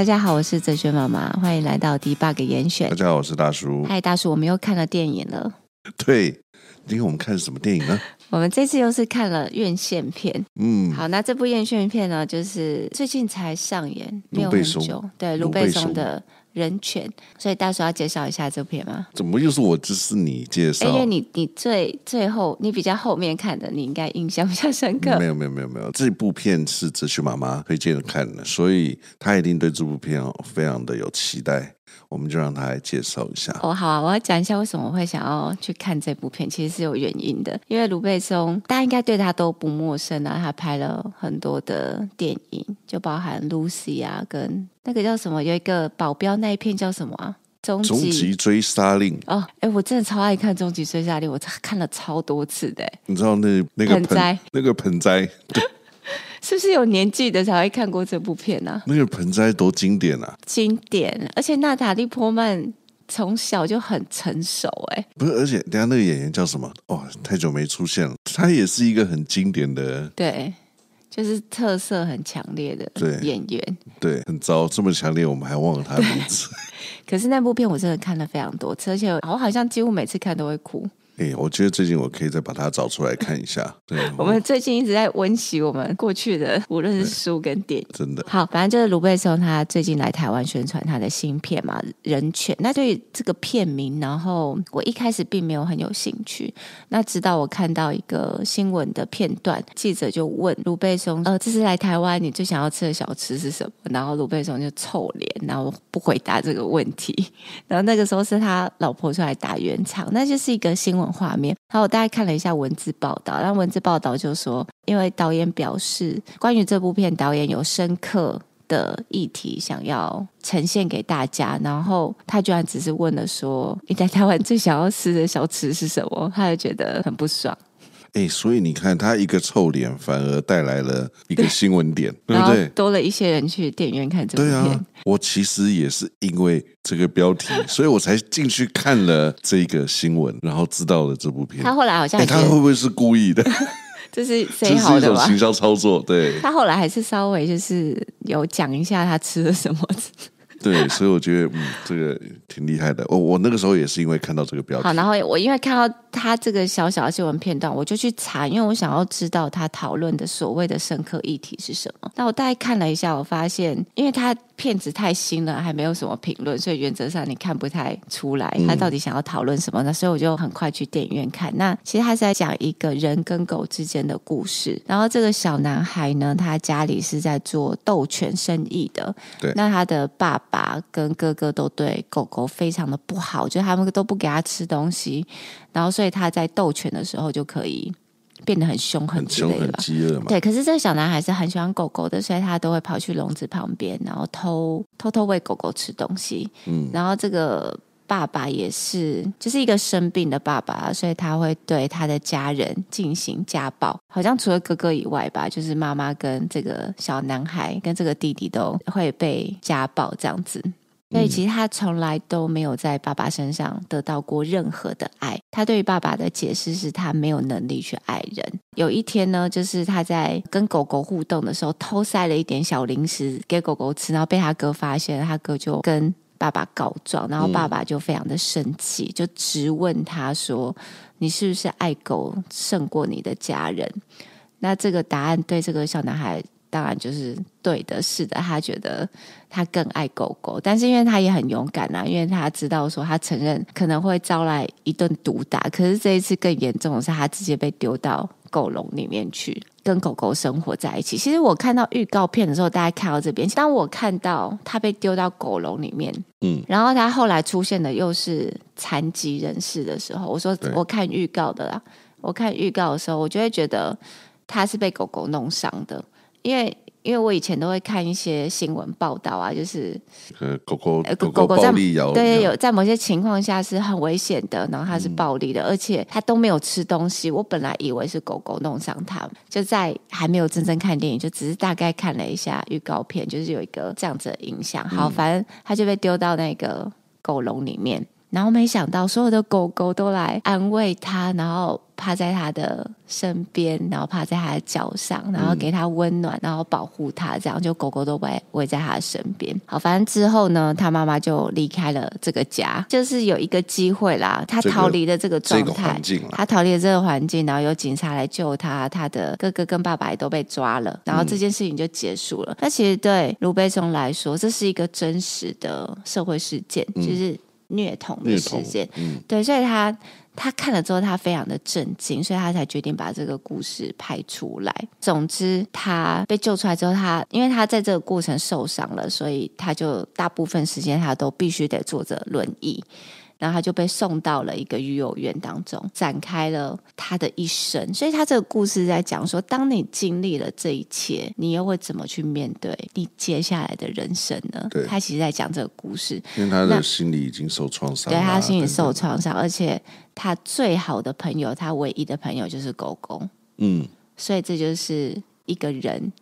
大家好，我是哲学妈妈，欢迎来到 Debug 严选。大家好，我是大叔。嗨，大叔，我们又看了电影了。对，今天我们看什么电影呢？我们这次又是看了院线片。嗯，好，那这部院线片呢，就是最近才上演，没有很久。对，卢贝松的。人权，所以大叔要介绍一下这片吗？怎么又是我？这是你介绍？因为你你最最后你比较后面看的，你应该印象比较深刻。没有没有没有没有，这部片是哲学妈妈推荐的看的，所以她一定对这部片哦非常的有期待。我们就让他来介绍一下。哦，好啊，我要讲一下为什么我会想要去看这部片，其实是有原因的。因为卢贝松，大家应该对他都不陌生啊，他拍了很多的电影，就包含 Lucy 啊，跟那个叫什么，有一个保镖那一片叫什么啊？终极追杀令。哦，哎，我真的超爱看终极追杀令，我看了超多次的。你知道那那个盆，盆栽，那个盆栽。是不是有年纪的才会看过这部片呢、啊？那个盆栽多经典啊！经典，而且娜塔莉波曼从小就很成熟哎。不是，而且等下那个演员叫什么？哦，太久没出现了。他也是一个很经典的，对，就是特色很强烈的演员。对，对，很糟，这么强烈，我们还忘了他的名字。可是那部片我真的看了非常多次，而且我好像几乎每次看都会哭。哎，我觉得最近我可以再把它找出来看一下。对，我们最近一直在温习我们过去的，无论是书跟电影，真的好。反正就是卢贝松他最近来台湾宣传他的新片嘛，《人权》。那对于这个片名，然后我一开始并没有很有兴趣。那直到我看到一个新闻的片段，记者就问卢贝松：“呃，这次来台湾，你最想要吃的小吃是什么？”然后卢贝松就臭脸，然后不回答这个问题。然后那个时候是他老婆出来打圆场，那就是一个新闻。画面，然后我大概看了一下文字报道，然后文字报道就说，因为导演表示，关于这部片，导演有深刻的议题想要呈现给大家，然后他居然只是问了说，你在台湾最想要吃的小吃是什么？他就觉得很不爽。哎，所以你看，他一个臭脸，反而带来了一个新闻点，对，对不对？多了一些人去电影院看这部片。对啊，我其实也是因为这个标题，所以我才进去看了这个新闻，然后知道了这部片。他后来好像，他会不会是故意的？这是谁好的吧？行销操作，对。他后来还是稍微就是有讲一下他吃了什么。对，所以我觉得嗯，这个挺厉害的。我我那个时候也是因为看到这个标题，好，然后我因为看到他这个小小的新闻片段，我就去查，因为我想要知道他讨论的所谓的深刻议题是什么。那我大概看了一下，我发现，因为他片子太新了，还没有什么评论，所以原则上你看不太出来他到底想要讨论什么呢？所以我就很快去电影院看。那其实他是在讲一个人跟狗之间的故事。然后这个小男孩呢，他家里是在做斗犬生意的，对，那他的爸爸。爸跟哥哥都对狗狗非常的不好，就他们都不给他吃东西，然后所以他在斗犬的时候就可以变得很凶狠之类的吧。很饥饿嘛。对，可是这个小男孩是很喜欢狗狗的，所以他都会跑去笼子旁边，然后偷偷偷喂狗狗吃东西。嗯，然后这个。爸爸也是，就是一个生病的爸爸，所以他会对他的家人进行家暴。好像除了哥哥以外吧，就是妈妈跟这个小男孩跟这个弟弟都会被家暴这样子。所以其实他从来都没有在爸爸身上得到过任何的爱。他对于爸爸的解释是他没有能力去爱人。有一天呢，就是他在跟狗狗互动的时候，偷塞了一点小零食给狗狗吃，然后被他哥发现，他哥就跟。爸爸告状，然后爸爸就非常的生气，嗯、就质问他说：“你是不是爱狗胜过你的家人？”那这个答案对这个小男孩当然就是对的，是的，他觉得他更爱狗狗，但是因为他也很勇敢啊，因为他知道说他承认可能会招来一顿毒打，可是这一次更严重的是，他直接被丢到狗笼里面去。跟狗狗生活在一起。其实我看到预告片的时候，大家看到这边，当我看到他被丢到狗笼里面，嗯，然后他后来出现的又是残疾人士的时候，我说我看预告的啦，我看预告的时候，我就会觉得他是被狗狗弄伤的，因为。因为我以前都会看一些新闻报道啊，就是狗狗狗狗暴力咬，对，有在某些情况下是很危险的，然后它是暴力的，嗯、而且它都没有吃东西。我本来以为是狗狗弄伤它，就在还没有真正看电影，就只是大概看了一下预告片，就是有一个这样子的影响。好，反正它就被丢到那个狗笼里面。然后没想到所有的狗狗都来安慰他，然后趴在他的身边，然后趴在他的脚上，然后给他温暖，然后保护他，这样就狗狗都围围在他的身边。好，反正之后呢，他妈妈就离开了这个家，就是有一个机会啦，他逃离了这个状态，他逃离了这个环境，然后有警察来救他，他的哥哥跟爸爸也都被抓了，然后这件事情就结束了。那、嗯、其实对卢贝松来说，这是一个真实的社会事件，就是。虐童的事件，嗯、对，所以他他看了之后，他非常的震惊，所以他才决定把这个故事拍出来。总之，他被救出来之后，他因为他在这个过程受伤了，所以他就大部分时间他都必须得坐着轮椅。然后他就被送到了一个育幼院当中，展开了他的一生。所以他这个故事在讲说，当你经历了这一切，你又会怎么去面对你接下来的人生呢？对，他其实在讲这个故事，因为他的心理已经受创伤，对，他心理受创伤，而且他最好的朋友，他唯一的朋友就是狗狗。嗯，所以这就是一个人。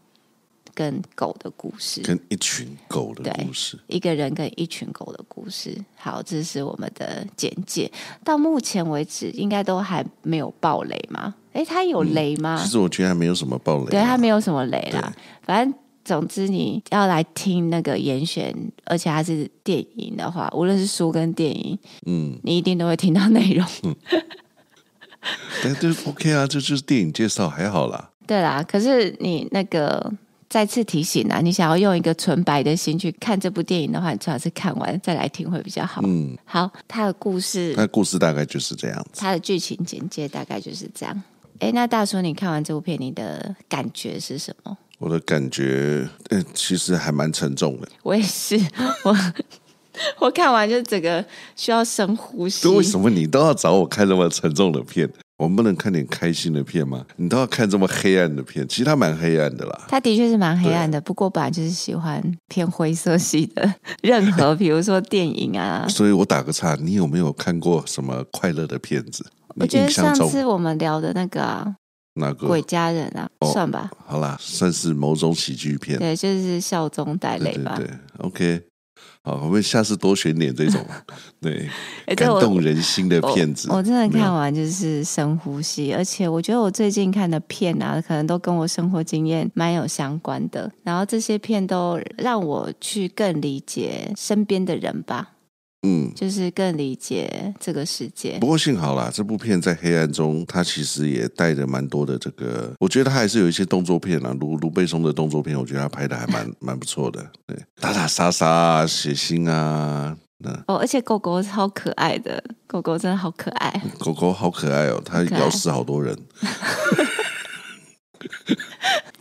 跟狗的故事，跟一群狗的故事，一个人跟一群狗的故事。好，这是我们的简介。到目前为止，应该都还没有爆雷吗？哎，它有雷吗？嗯，其实我觉得还没有什么爆雷，对，它没有什么雷啦。反正总之，你要来听那个严选，而且它是电影的话，无论是书跟电影，嗯，你一定都会听到内容。嗯，但就 OK 啊，这就是电影介绍，还好啦。对啦，可是你那个。再次提醒啊，你想要用一个纯白的心去看这部电影的话，你最好是看完再来听会比较好。嗯，好，他的故事，他的故事大概就是这样子，他的剧情简介大概就是这样。哎，那大叔，你看完这部片，你的感觉是什么？我的感觉，嗯，其实还蛮沉重的。我也是，我我看完就整个需要深呼吸。为什么你都要找我看那么沉重的片？我们不能看点开心的片吗？你都要看这么黑暗的片？其实它蛮黑暗的啦。它的确是蛮黑暗的，不过本来就是喜欢偏灰色系的，任何 比如说电影啊。所以我打个岔，你有没有看过什么快乐的片子？我觉得上次我们聊的那个啊，那个鬼家人啊，哦、算吧。好啦，算是某种喜剧片。对，就是笑中带泪吧。对，对，对，OK。好，我们下次多选点这种 对、欸、感动人心的片子。我，我真的看完就是深呼吸，而且我觉得我最近看的片啊，可能都跟我生活经验蛮有相关的。然后这些片都让我去更理解身边的人吧。嗯，就是更理解这个世界。不过幸好啦，这部片在黑暗中，它其实也带着蛮多的这个。我觉得它还是有一些动作片啊，卢卢贝松的动作片，我觉得他拍的还蛮蛮不错的。对，打打杀杀啊，血腥啊，那哦，而且狗狗超可爱的，狗狗真的好可爱，狗狗好可爱哦，它咬死好多人。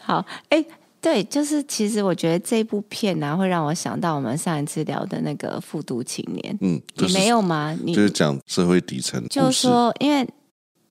好，哎。对，就是其实我觉得这部片呢、啊，会让我想到我们上一次聊的那个《富都青年》。嗯，就是、你没有吗？你就是讲社会底层，就是说，因为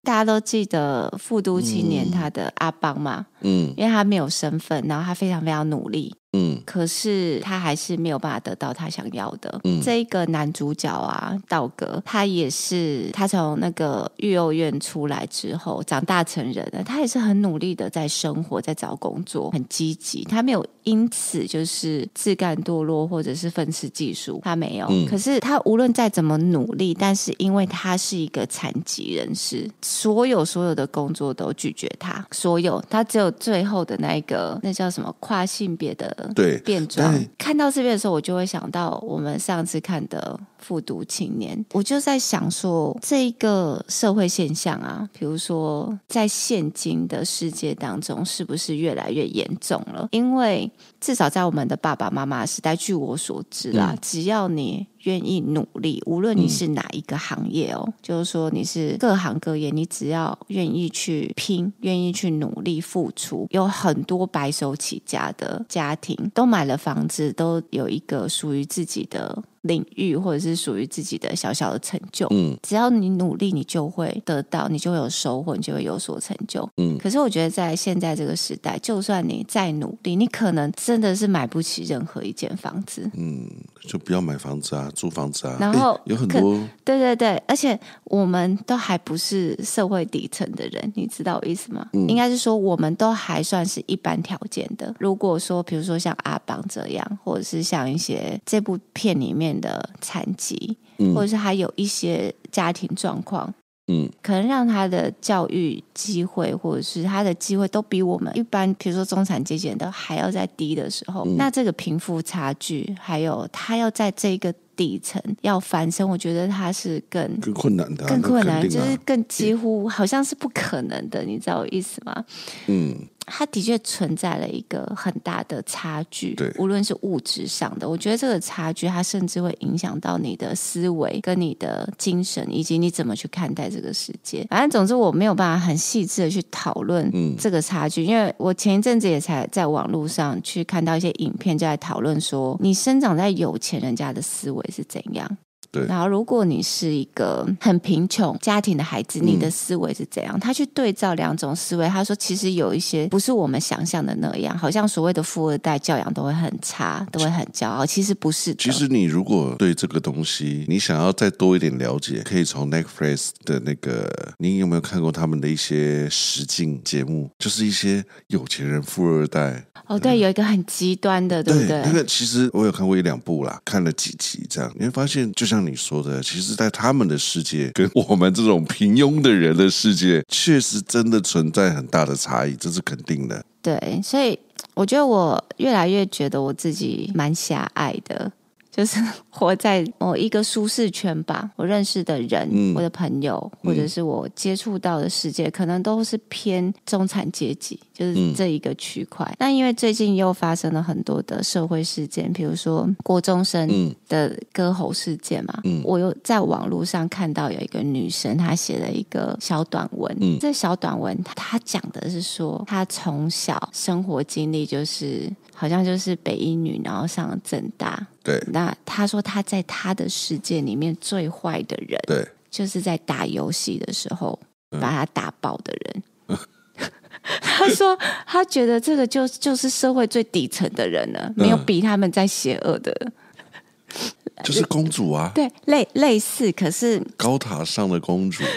大家都记得《富都青年》他的阿邦嘛，嗯，因为他没有身份，然后他非常非常努力。嗯，可是他还是没有办法得到他想要的。嗯，这一个男主角啊，道格，他也是他从那个育幼院出来之后，长大成人了，他也是很努力的在生活，在找工作，很积极。他没有因此就是自甘堕落，或者是愤世嫉俗，他没有。嗯，可是他无论再怎么努力，但是因为他是一个残疾人士，所有所有的工作都拒绝他，所有他只有最后的那一个，那叫什么跨性别的。对，变装。看到这边的时候，我就会想到我们上次看的《复读青年》，我就在想说，这一个社会现象啊，比如说在现今的世界当中，是不是越来越严重了？因为至少在我们的爸爸妈妈时代，据我所知啦，嗯、只要你。愿意努力，无论你是哪一个行业哦，嗯、就是说你是各行各业，你只要愿意去拼，愿意去努力付出，有很多白手起家的家庭都买了房子，都有一个属于自己的。领域或者是属于自己的小小的成就，嗯，只要你努力，你就会得到，你就会有收获，你就会有所成就，嗯。可是我觉得在现在这个时代，就算你再努力，你可能真的是买不起任何一间房子，嗯，就不要买房子啊，租房子啊。然后有很多，对对对，而且我们都还不是社会底层的人，你知道我意思吗？嗯，应该是说我们都还算是一般条件的。如果说，比如说像阿邦这样，或者是像一些这部片里面。的残疾，嗯、或者是还有一些家庭状况。嗯，可能让他的教育机会，或者是他的机会，都比我们一般，比如说中产阶级的还要再低的时候，嗯、那这个贫富差距，还有他要在这个底层要翻身，我觉得他是更更困难的、啊，更困难，啊、就是更几乎好像是不可能的，你知道我意思吗？嗯。它的确存在了一个很大的差距，对，无论是物质上的，我觉得这个差距，它甚至会影响到你的思维、跟你的精神，以及你怎么去看待这个世界。反正总之，我没有办法很细致的去讨论这个差距，嗯、因为我前一阵子也才在网络上去看到一些影片，就在讨论说，你生长在有钱人家的思维是怎样。对然后，如果你是一个很贫穷家庭的孩子，你的思维是怎样？嗯、他去对照两种思维，他说其实有一些不是我们想象的那样，好像所谓的富二代教养都会很差，都会很骄傲。其实不是。其实你如果对这个东西你想要再多一点了解，可以从 Netflix 的那个，你有没有看过他们的一些实境节目？就是一些有钱人富二代。哦，对，有一个很极端的，对不对？那个其实我有看过一两部啦，看了几集这样，你会发现，就像你说的，其实，在他们的世界跟我们这种平庸的人的世界，确实真的存在很大的差异，这是肯定的。对，所以我觉得我越来越觉得我自己蛮狭隘的。就是活在某一个舒适圈吧。我认识的人，嗯、我的朋友，或者是我接触到的世界，嗯、可能都是偏中产阶级，就是这一个区块。那、嗯、因为最近又发生了很多的社会事件，比如说郭中生的割喉事件嘛，嗯、我又在网络上看到有一个女生，她写了一个小短文。嗯、这小短文她讲的是说，她从小生活经历就是。好像就是北一女，然后上了政大。对，那她说她在她的世界里面最坏的人，对，就是在打游戏的时候把她打爆的人。嗯、他说他觉得这个就就是社会最底层的人了，没有比他们在邪恶的，就是公主啊，对，类类似，可是高塔上的公主。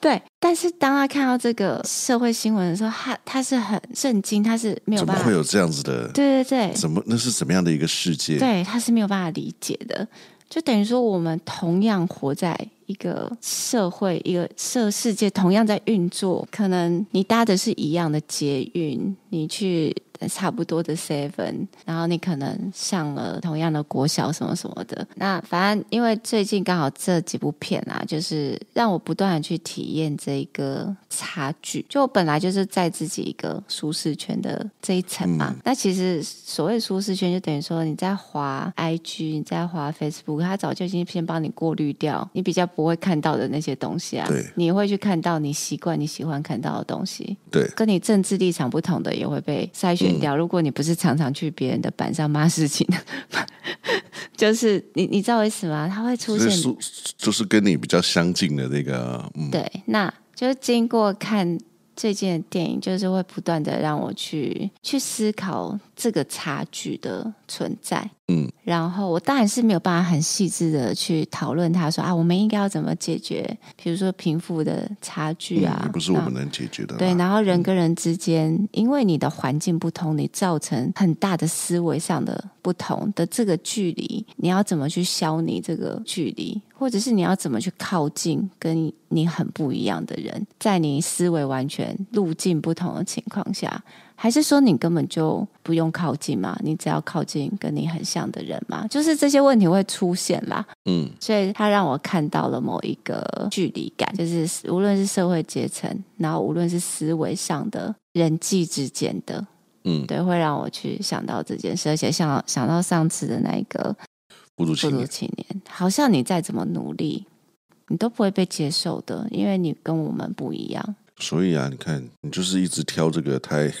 对，但是当他看到这个社会新闻的时候，他他是很震惊，他是没有办法，怎么会有这样子的？对对对，怎么那是怎么样的一个世界？对，他是没有办法理解的。就等于说，我们同样活在一个社会，一个社世界，同样在运作。可能你搭的是一样的捷运，你去。差不多的 seven，然后你可能上了同样的国小什么什么的。那反正因为最近刚好这几部片啊，就是让我不断的去体验这一个差距。就我本来就是在自己一个舒适圈的这一层嘛。嗯、那其实所谓舒适圈，就等于说你在滑 IG，你在滑 Facebook，它早就已经先帮你过滤掉你比较不会看到的那些东西啊。对，你会去看到你习惯你喜欢看到的东西。对，跟你政治立场不同的也会被筛选。掉，如果你不是常常去别人的板上骂事情，就是你你知道为什么他会出现？就是跟你比较相近的那个，嗯、对，那就是经过看最近的电影，就是会不断的让我去去思考这个差距的存在。嗯，然后我当然是没有办法很细致的去讨论，他说啊，我们应该要怎么解决，比如说贫富的差距啊，嗯、不是我们能解决的。对，然后人跟人之间，嗯、因为你的环境不同，你造成很大的思维上的不同的这个距离，你要怎么去消你这个距离，或者是你要怎么去靠近跟你很不一样的人，在你思维完全路径不同的情况下。还是说你根本就不用靠近嘛？你只要靠近跟你很像的人嘛？就是这些问题会出现啦。嗯，所以他让我看到了某一个距离感，就是无论是社会阶层，然后无论是思维上的人际之间的，嗯，对，会让我去想到这件事，而且想想到上次的那一个孤独青年，青年，好像你再怎么努力，你都不会被接受的，因为你跟我们不一样。所以啊，你看，你就是一直挑这个太。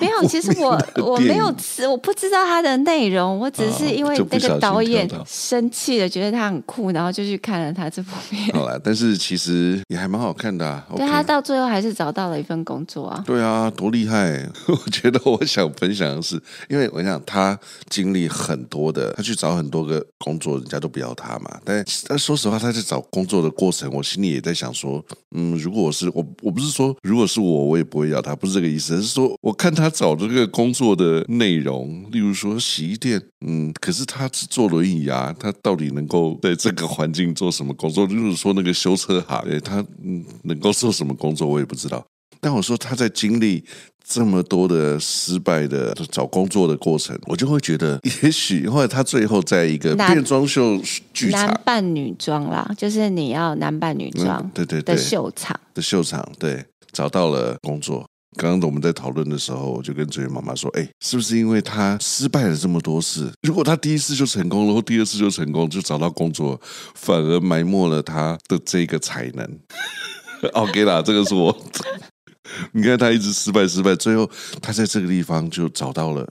没有，其实我我没有吃，我不知道它的内容，我只是因为那个导演生气了，觉得他很酷，然后就去看了他这部片。好了，但是其实也还蛮好看的啊。对，他到最后还是找到了一份工作啊。对啊，多厉害！我觉得我想分享的是，因为我想他经历很多的，他去找很多个工作，人家都不要他嘛。但但说实话，他在找工作的过程，我心里也在想说，嗯，如果我是我，我不是说如果是我，我也不会要他，不是这个意思，是说我。看他找这个工作的内容，例如说洗衣店，嗯，可是他只坐轮椅啊，他到底能够在这个环境做什么工作？例如说那个修车行，对他嗯能够做什么工作，我也不知道。但我说他在经历这么多的失败的找工作的过程，我就会觉得，也许后来他最后在一个变装秀剧场，男扮女装啦，就是你要男扮女装，对对对，的秀场的秀场，对，找到了工作。刚刚我们在讨论的时候，我就跟这位妈妈说：“哎，是不是因为他失败了这么多次，如果他第一次就成功了，或第二次就成功，就找到工作，反而埋没了他的这个才能？”OK 啦，这个是我。你看他一直失败失败，最后他在这个地方就找到了，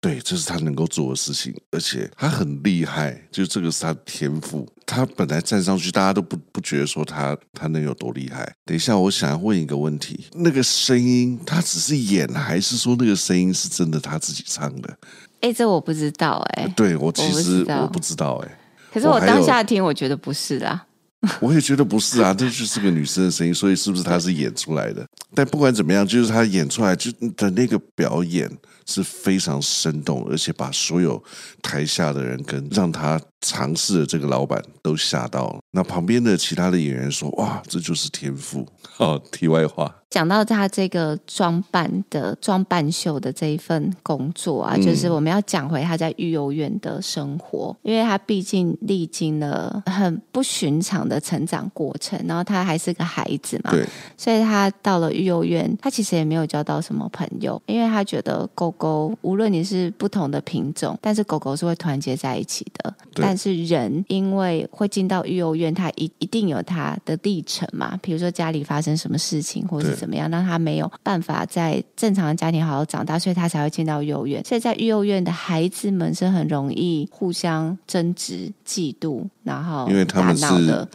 对，这是他能够做的事情，而且他很厉害，就这个是他的天赋。他本来站上去，大家都不不觉得说他他能有多厉害。等一下，我想要问一个问题：那个声音他只是演，还是说那个声音是真的他自己唱的？哎，这我不知道哎、欸。对我其实我不知道哎、欸。可是我当下听，我觉得不是啦。我也觉得不是啊，这就是个女生的声音，所以是不是她是演出来的？但不管怎么样，就是她演出来就的那个表演是非常生动，而且把所有台下的人跟让他尝试的这个老板都吓到了。那旁边的其他的演员说：“哇，这就是天赋。”哦，题外话。讲到他这个装扮的装扮秀的这一份工作啊，就是我们要讲回他在育幼院的生活，因为他毕竟历经了很不寻常的成长过程，然后他还是个孩子嘛，对所以他到了育幼院，他其实也没有交到什么朋友，因为他觉得狗狗无论你是不同的品种，但是狗狗是会团结在一起的，但是人因为会进到育幼院，他一一定有他的历程嘛，比如说家里发生什么事情，或者是怎么样，让他没有办法在正常的家庭好好长大，所以他才会进到幼儿园。所以在育幼院的孩子们是很容易互相争执、嫉妒，然后因为他们是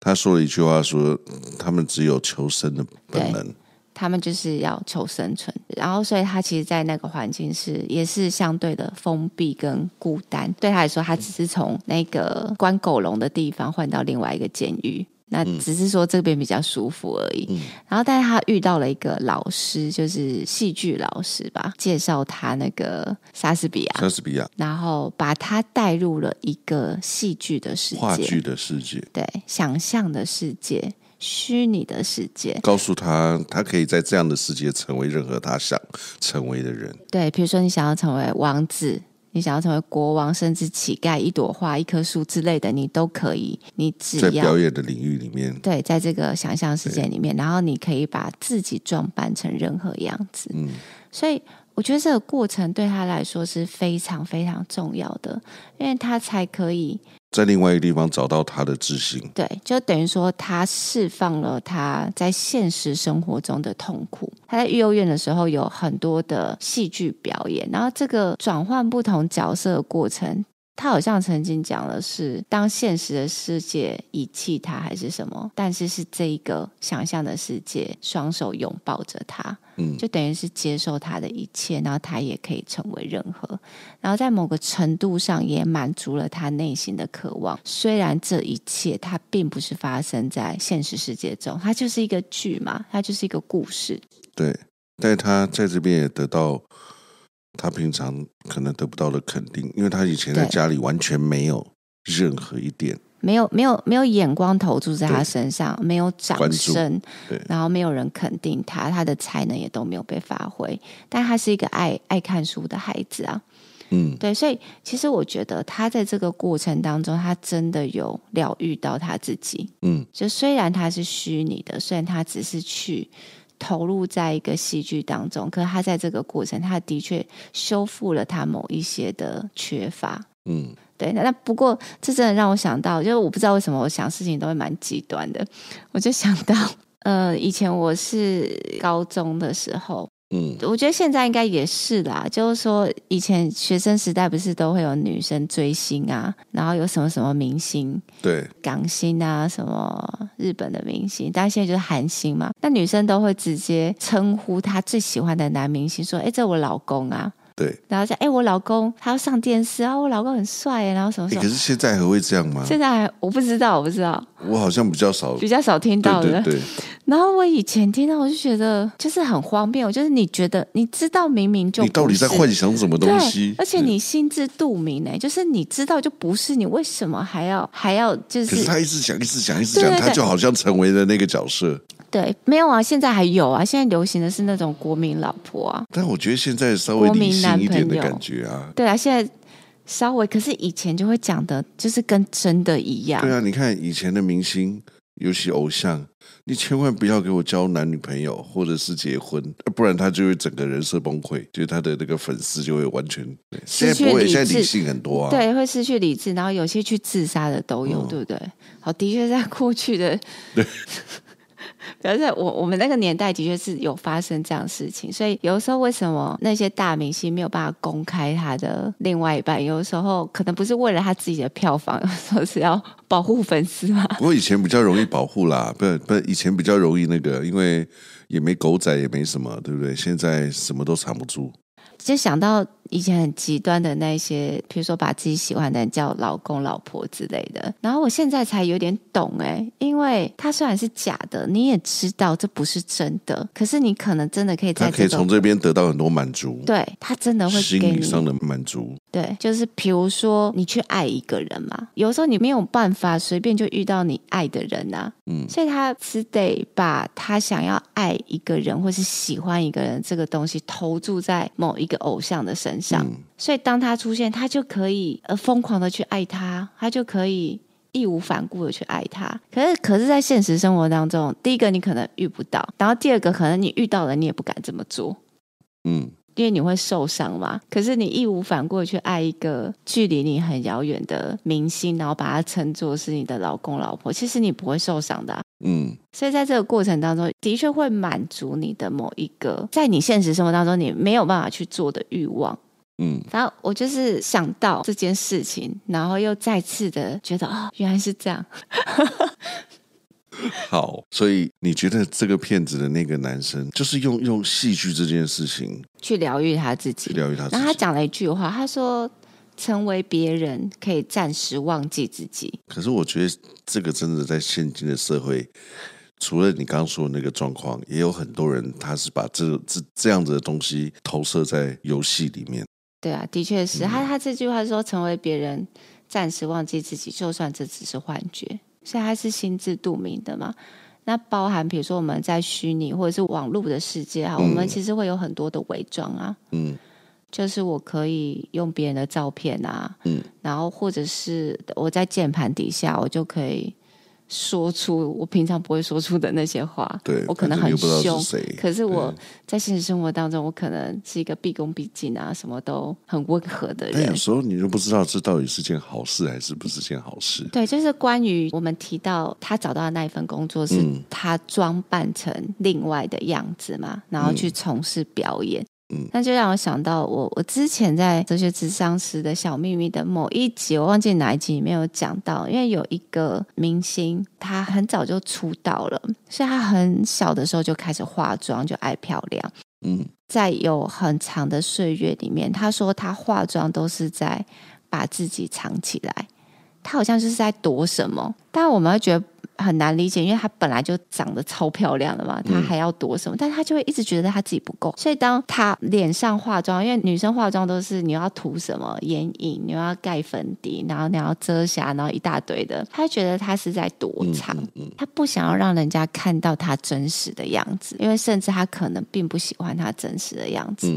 他说了一句话说，他们只有求生的本能，他们就是要求生存。然后，所以他其实，在那个环境是也是相对的封闭跟孤单。对他来说，他只是从那个关狗笼的地方换到另外一个监狱。那只是说这边比较舒服而已。嗯、然后，但是他遇到了一个老师，就是戏剧老师吧，介绍他那个莎士比亚，莎士比亚，然后把他带入了一个戏剧的世界，话剧的世界，对，想象的世界，虚拟的世界，告诉他，他可以在这样的世界成为任何他想成为的人。对，比如说你想要成为王子。你想要成为国王，甚至乞丐、一朵花、一棵树之类的，你都可以。你只要在表演的领域里面，对，在这个想象世界里面，然后你可以把自己装扮成任何样子。嗯，所以我觉得这个过程对他来说是非常非常重要的，因为他才可以。在另外一个地方找到他的自信，对，就等于说他释放了他在现实生活中的痛苦。他在育幼院的时候有很多的戏剧表演，然后这个转换不同角色的过程。他好像曾经讲的是，当现实的世界遗弃他还是什么，但是是这一个想象的世界双手拥抱着他，嗯，就等于是接受他的一切，然后他也可以成为任何，然后在某个程度上也满足了他内心的渴望。虽然这一切它并不是发生在现实世界中，它就是一个剧嘛，它就是一个故事。对，但他在这边也得到。他平常可能得不到的肯定，因为他以前在家里完全没有任何一点，没有没有没有眼光投注在他身上，没有掌声，然后没有人肯定他，他的才能也都没有被发挥。但他是一个爱爱看书的孩子啊，嗯，对，所以其实我觉得他在这个过程当中，他真的有疗愈到他自己，嗯，就虽然他是虚拟的，虽然他只是去。投入在一个戏剧当中，可是他在这个过程，他的确修复了他某一些的缺乏。嗯，对。那不过，这真的让我想到，就是我不知道为什么，我想事情都会蛮极端的。我就想到，呃，以前我是高中的时候。嗯，我觉得现在应该也是啦。就是说，以前学生时代不是都会有女生追星啊，然后有什么什么明星，对，港星啊，什么日本的明星，但现在就是韩星嘛。那女生都会直接称呼她最喜欢的男明星说：“哎，这我老公啊。”对，然后说，哎，我老公他要上电视啊，我老公很帅，然后什么什么。可是现在还会这样吗？现在还我不知道，我不知道。我好像比较少，比较少听到的。对对对。然后我以前听到，我就觉得就是很荒谬，就是你觉得你知道明明就你到底在幻想什么东西？而且你心知肚明呢，就是你知道就不是，你为什么还要还要就是？可是他一直讲，一直讲，一直讲，他就好像成为了那个角色。对，没有啊，现在还有啊，现在流行的是那种国民老婆啊。但我觉得现在稍微理性一点的感觉啊。对啊，现在稍微，可是以前就会讲的，就是跟真的一样。对啊，你看以前的明星，尤其偶像，你千万不要给我交男女朋友或者是结婚，不然他就会整个人设崩溃，就是他的那个粉丝就会完全。现在不会，现在理性很多啊。对，会失去理智，然后有些去自杀的都有，嗯、对不对？好，的确在过去的。对。而且我我们那个年代的确是有发生这样的事情，所以有的时候为什么那些大明星没有办法公开他的另外一半？有的时候可能不是为了他自己的票房，有时候是要 保护粉丝嘛。不过以前比较容易保护啦，不不，以前比较容易那个，因为也没狗仔，也没什么，对不对？现在什么都藏不住。就想到以前很极端的那些，比如说把自己喜欢的人叫老公、老婆之类的。然后我现在才有点懂哎，因为他虽然是假的，你也知道这不是真的，可是你可能真的可以在这，他可以从这边得到很多满足。对，他真的会给你心理上的满足。对，就是比如说你去爱一个人嘛，有时候你没有办法随便就遇到你爱的人呐、啊，嗯，所以他只得把他想要爱一个人或是喜欢一个人这个东西投注在某一个。偶像的身上，嗯、所以当他出现，他就可以呃疯狂的去爱他，他就可以义无反顾的去爱他。可是，可是在现实生活当中，第一个你可能遇不到，然后第二个可能你遇到了，你也不敢这么做，嗯。因为你会受伤嘛，可是你义无反顾的去爱一个距离你很遥远的明星，然后把他称作是你的老公老婆，其实你不会受伤的啊。嗯，所以在这个过程当中，的确会满足你的某一个在你现实生活当中你没有办法去做的欲望。嗯，然后我就是想到这件事情，然后又再次的觉得哦，原来是这样。好，所以你觉得这个骗子的那个男生，就是用用戏剧这件事情去疗愈他自己，疗愈他自己。然后他讲了一句话，他说：“成为别人可以暂时忘记自己。”可是我觉得这个真的在现今的社会，除了你刚刚说的那个状况，也有很多人他是把这这这样子的东西投射在游戏里面。对啊，的确是。嗯、他他这句话说：“成为别人暂时忘记自己，就算这只是幻觉。”所以他是心知肚明的嘛？那包含比如说我们在虚拟或者是网络的世界啊，嗯、我们其实会有很多的伪装啊。嗯，就是我可以用别人的照片啊，嗯，然后或者是我在键盘底下，我就可以。说出我平常不会说出的那些话，对，我可能很凶，可是我在现实生活当中，我可能是一个毕恭毕敬啊，什么都很温和的人。有时候你就不知道这到底是件好事还是不是件好事。对，就是关于我们提到他找到的那一份工作，是他装扮成另外的样子嘛，嗯、然后去从事表演。那就让我想到我，我我之前在哲学智商师的小秘密的某一集，我忘记哪一集里面有讲到，因为有一个明星，他很早就出道了，所以他很小的时候就开始化妆，就爱漂亮。嗯，在有很长的岁月里面，他说他化妆都是在把自己藏起来，他好像就是在躲什么，但我们会觉得。很难理解，因为她本来就长得超漂亮的嘛，她还要躲什么？嗯、但她就会一直觉得她自己不够，所以当她脸上化妆，因为女生化妆都是你要涂什么眼影，你要盖粉底，然后你要遮瑕，然后一大堆的，她觉得她是在躲藏，她、嗯嗯嗯、不想要让人家看到她真实的样子，因为甚至她可能并不喜欢她真实的样子。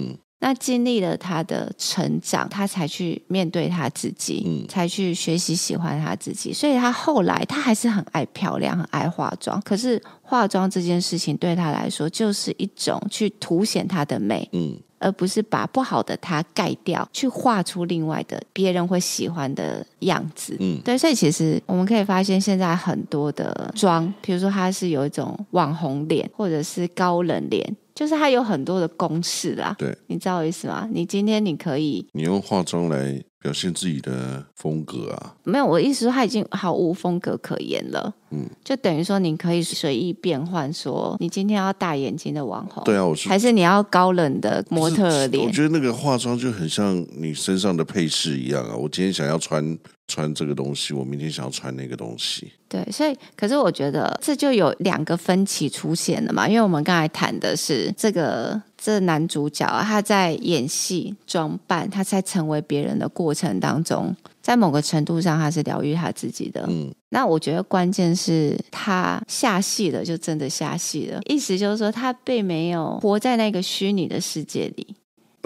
嗯那经历了他的成长，他才去面对他自己，嗯，才去学习喜欢他自己。所以他后来他还是很爱漂亮，很爱化妆。可是化妆这件事情对他来说，就是一种去凸显他的美，嗯，而不是把不好的他盖掉，去画出另外的别人会喜欢的样子，嗯，对。所以其实我们可以发现，现在很多的妆，比如说他是有一种网红脸，或者是高冷脸。就是它有很多的公式啦，对，你知道我意思吗？你今天你可以，你用化妆来表现自己的风格啊？没有，我意思说他已经毫无风格可言了。嗯，就等于说你可以随意变换，说你今天要大眼睛的网红，对啊，我是还是你要高冷的模特脸？我觉得那个化妆就很像你身上的配饰一样啊。我今天想要穿穿这个东西，我明天想要穿那个东西。对，所以可是我觉得这就有两个分歧出现了嘛，因为我们刚才谈的是这个。这男主角啊，他在演戏装扮，他在成为别人的过程当中，在某个程度上，他是疗愈他自己的。嗯，那我觉得关键是他下戏了，就真的下戏了。意思就是说，他并没有活在那个虚拟的世界里，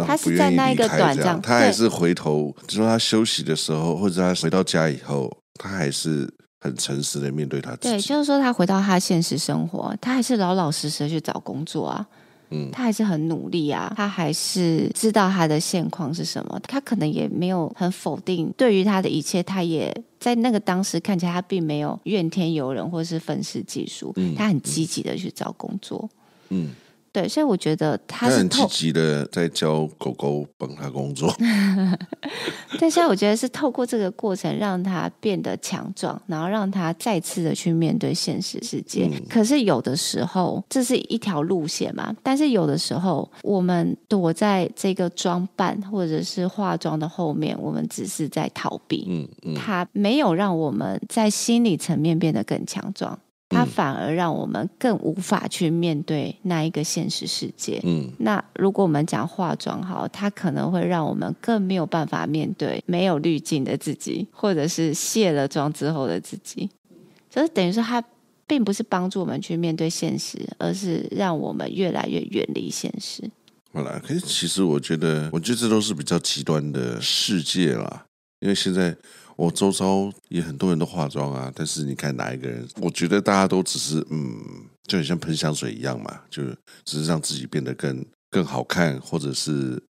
他是在那一个短暂，他还是回头，就说他休息的时候，或者他回到家以后，他还是很诚实的面对他自己。对，就是说他回到他现实生活，他还是老老实实的去找工作啊。嗯，他还是很努力啊，他还是知道他的现况是什么，他可能也没有很否定对于他的一切，他也在那个当时看起来他并没有怨天尤人或是愤世嫉俗，嗯，他很积极的去找工作，嗯。对，所以我觉得他很积极的在教狗狗帮他工作。但现在我觉得是透过这个过程让他变得强壮，然后让他再次的去面对现实世界。嗯、可是有的时候这是一条路线嘛，但是有的时候我们躲在这个装扮或者是化妆的后面，我们只是在逃避。嗯嗯，他没有让我们在心理层面变得更强壮。它反而让我们更无法去面对那一个现实世界。嗯，那如果我们讲化妆好，它可能会让我们更没有办法面对没有滤镜的自己，或者是卸了妆之后的自己。就是等于说，它并不是帮助我们去面对现实，而是让我们越来越远离现实。好了，可是其实我觉得，我觉得这都是比较极端的世界啦，因为现在。我周遭也很多人都化妆啊，但是你看哪一个人？我觉得大家都只是嗯，就很像喷香水一样嘛，就只是让自己变得更更好看，或者是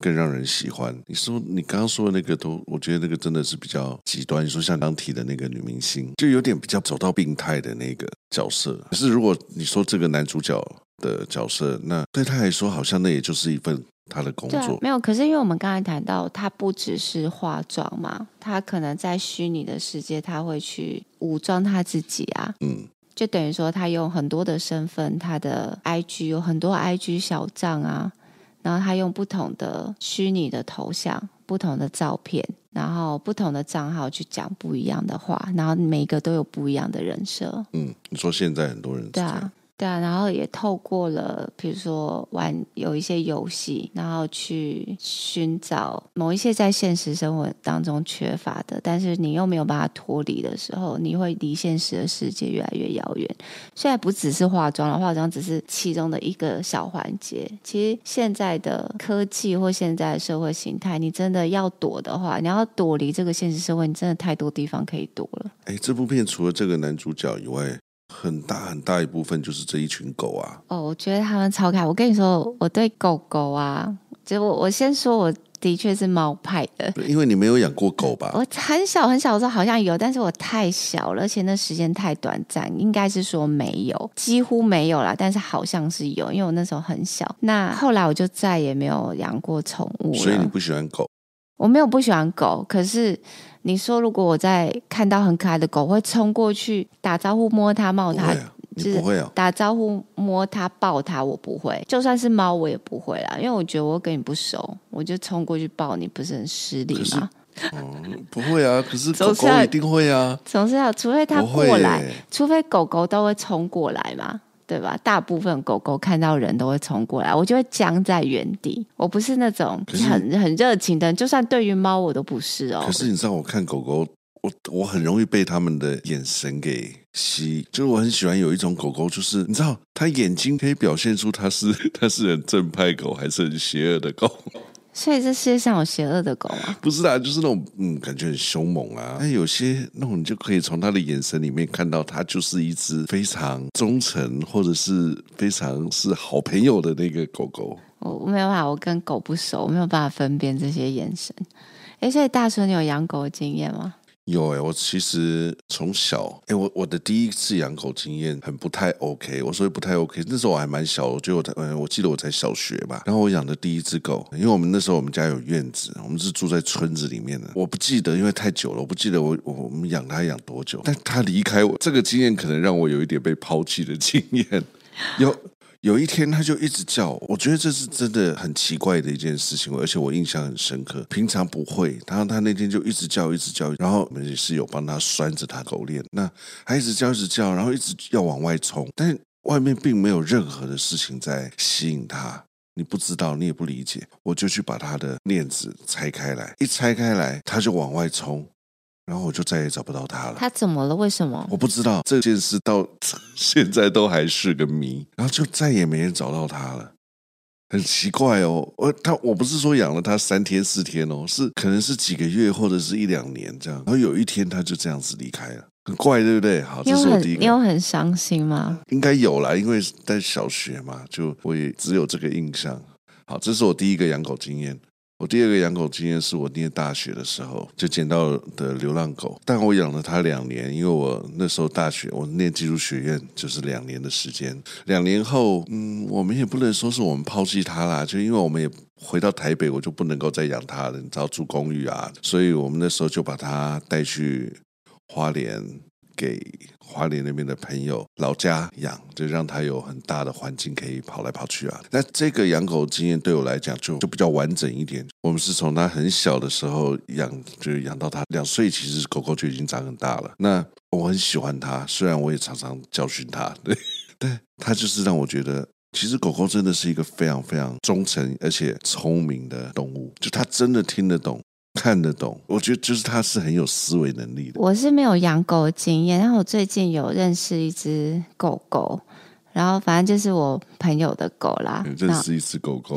更让人喜欢。你说你刚刚说的那个都，我觉得那个真的是比较极端。你说像刚提的那个女明星，就有点比较走到病态的那个角色。可是如果你说这个男主角的角色，那对他来说好像那也就是一份。他的工作没有，可是因为我们刚才谈到，他不只是化妆嘛，他可能在虚拟的世界，他会去武装他自己啊，嗯，就等于说他用很多的身份，他的 IG 有很多 IG 小账啊，然后他用不同的虚拟的头像、不同的照片，然后不同的账号去讲不一样的话，然后每一个都有不一样的人设。嗯，你说现在很多人对啊。对啊，然后也透过了，比如说玩有一些游戏，然后去寻找某一些在现实生活当中缺乏的，但是你又没有办法脱离的时候，你会离现实的世界越来越遥远。虽然不只是化妆了，化妆只是其中的一个小环节。其实现在的科技或现在的社会形态，你真的要躲的话，你要躲离这个现实社会，你真的太多地方可以躲了。哎，这部片除了这个男主角以外。很大很大一部分就是这一群狗啊！哦，我觉得他们超可爱。我跟你说，我对狗狗啊，就我我先说，我的确是猫派的。因为你没有养过狗吧？我很小很小的时候好像有，但是我太小了，而且那时间太短暂，应该是说没有，几乎没有啦。但是好像是有，因为我那时候很小。那后来我就再也没有养过宠物了。所以你不喜欢狗？我没有不喜欢狗，可是。你说，如果我在看到很可爱的狗，我会冲过去打招呼、摸它、抱它，你不会啊？打招呼、摸它、抱它，我不会。就算是猫，我也不会啦，因为我觉得我跟你不熟，我就冲过去抱你，不是很失礼吗？嗯，不会啊。可是狗狗一定会啊，总是要，除非它过来，除非狗狗都会冲过来嘛。对吧？大部分狗狗看到人都会冲过来，我就会僵在原地。我不是那种很很热情的，就算对于猫我都不是哦。可是你知道，我看狗狗，我我很容易被他们的眼神给吸。就是我很喜欢有一种狗狗，就是你知道，它眼睛可以表现出它是 它是很正派狗，还是很邪恶的狗。所以这世界上有邪恶的狗啊？不是啊，就是那种嗯，感觉很凶猛啊。那有些那种，你就可以从他的眼神里面看到，它就是一只非常忠诚或者是非常是好朋友的那个狗狗。我我没有办法，我跟狗不熟，我没有办法分辨这些眼神。哎，所以大叔，你有养狗的经验吗？有诶、欸，我其实从小诶、我我的第一次养狗经验很不太 OK。我说不太 OK，那时候我还蛮小，我觉得我嗯，我记得我才小学吧。然后我养的第一只狗，因为我们那时候我们家有院子，我们是住在村子里面的。我不记得，因为太久了，我不记得我我我们养它养多久。但它离开我，这个经验可能让我有一点被抛弃的经验。有。有一天，他就一直叫，我觉得这是真的很奇怪的一件事情，而且我印象很深刻。平常不会，然后他那天就一直叫，一直叫，然后我们也是有帮他拴着他狗链，那还一直叫，一直叫，然后一直要往外冲，但外面并没有任何的事情在吸引他，你不知道，你也不理解，我就去把他的链子拆开来，一拆开来，他就往外冲。然后我就再也找不到他了。他怎么了？为什么？我不知道这件事到 现在都还是个谜。然后就再也没人找到他了，很奇怪哦。我他我不是说养了他三天四天哦，是可能是几个月或者是一两年这样。然后有一天他就这样子离开了，很怪，对不对？好，这是我第一个。你有很伤心吗？应该有啦，因为在小学嘛，就我也只有这个印象。好，这是我第一个养狗经验。我第二个养狗经验是我念大学的时候就捡到的流浪狗，但我养了它两年，因为我那时候大学我念技术学院就是两年的时间。两年后，嗯，我们也不能说是我们抛弃它啦，就因为我们也回到台北，我就不能够再养它了，你知道住公寓啊，所以我们那时候就把它带去花莲。给花莲那边的朋友老家养，就让他有很大的环境可以跑来跑去啊。那这个养狗经验对我来讲就就比较完整一点。我们是从他很小的时候养，就养到他两岁，其实狗狗就已经长很大了。那我很喜欢它，虽然我也常常教训它，对，对，它就是让我觉得，其实狗狗真的是一个非常非常忠诚而且聪明的动物，就它真的听得懂。看得懂，我觉得就是他是很有思维能力的。我是没有养狗的经验，然后我最近有认识一只狗狗，然后反正就是我朋友的狗啦。认识一只狗狗，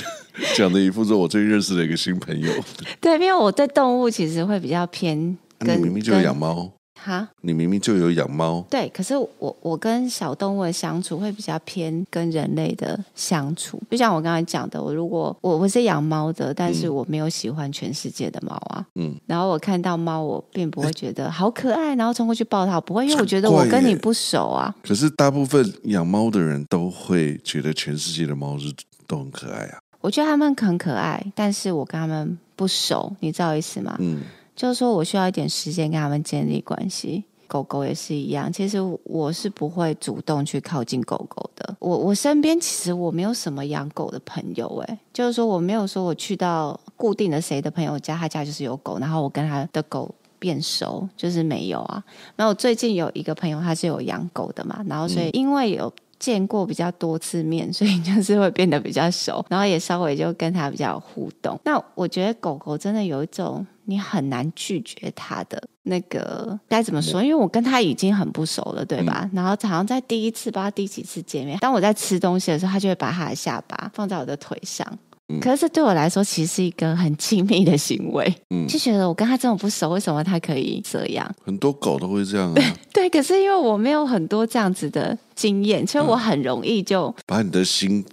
讲的一副说我最近认识了一个新朋友。对，因为我对动物其实会比较偏跟，啊、你明明就养猫。哈，你明明就有养猫。对，可是我我跟小动物的相处会比较偏跟人类的相处，就像我刚才讲的，我如果我我是养猫的，但是我没有喜欢全世界的猫啊，嗯，然后我看到猫，我并不会觉得好可爱，然后冲过去抱它，不会，因为我觉得我跟你不熟啊。可是大部分养猫的人都会觉得全世界的猫是都很可爱啊。我觉得他们很可爱，但是我跟他们不熟，你知道意思吗？嗯。就是说我需要一点时间跟他们建立关系，狗狗也是一样。其实我是不会主动去靠近狗狗的。我我身边其实我没有什么养狗的朋友，诶，就是说我没有说我去到固定的谁的朋友家，他家就是有狗，然后我跟他的狗变熟，就是没有啊。然后我最近有一个朋友，他是有养狗的嘛，然后所以因为有见过比较多次面，所以就是会变得比较熟，然后也稍微就跟他比较有互动。那我觉得狗狗真的有一种。你很难拒绝它的那个该怎么说？因为我跟他已经很不熟了，对吧？嗯、然后好像在第一次，不知道第几次见面，当我在吃东西的时候，他就会把他的下巴放在我的腿上。嗯、可是对我来说，其实是一个很亲密的行为。嗯，就觉得我跟他这么不熟，为什么他可以这样？很多狗都会这样啊。对，可是因为我没有很多这样子的经验，所以我很容易就、嗯、把你的心。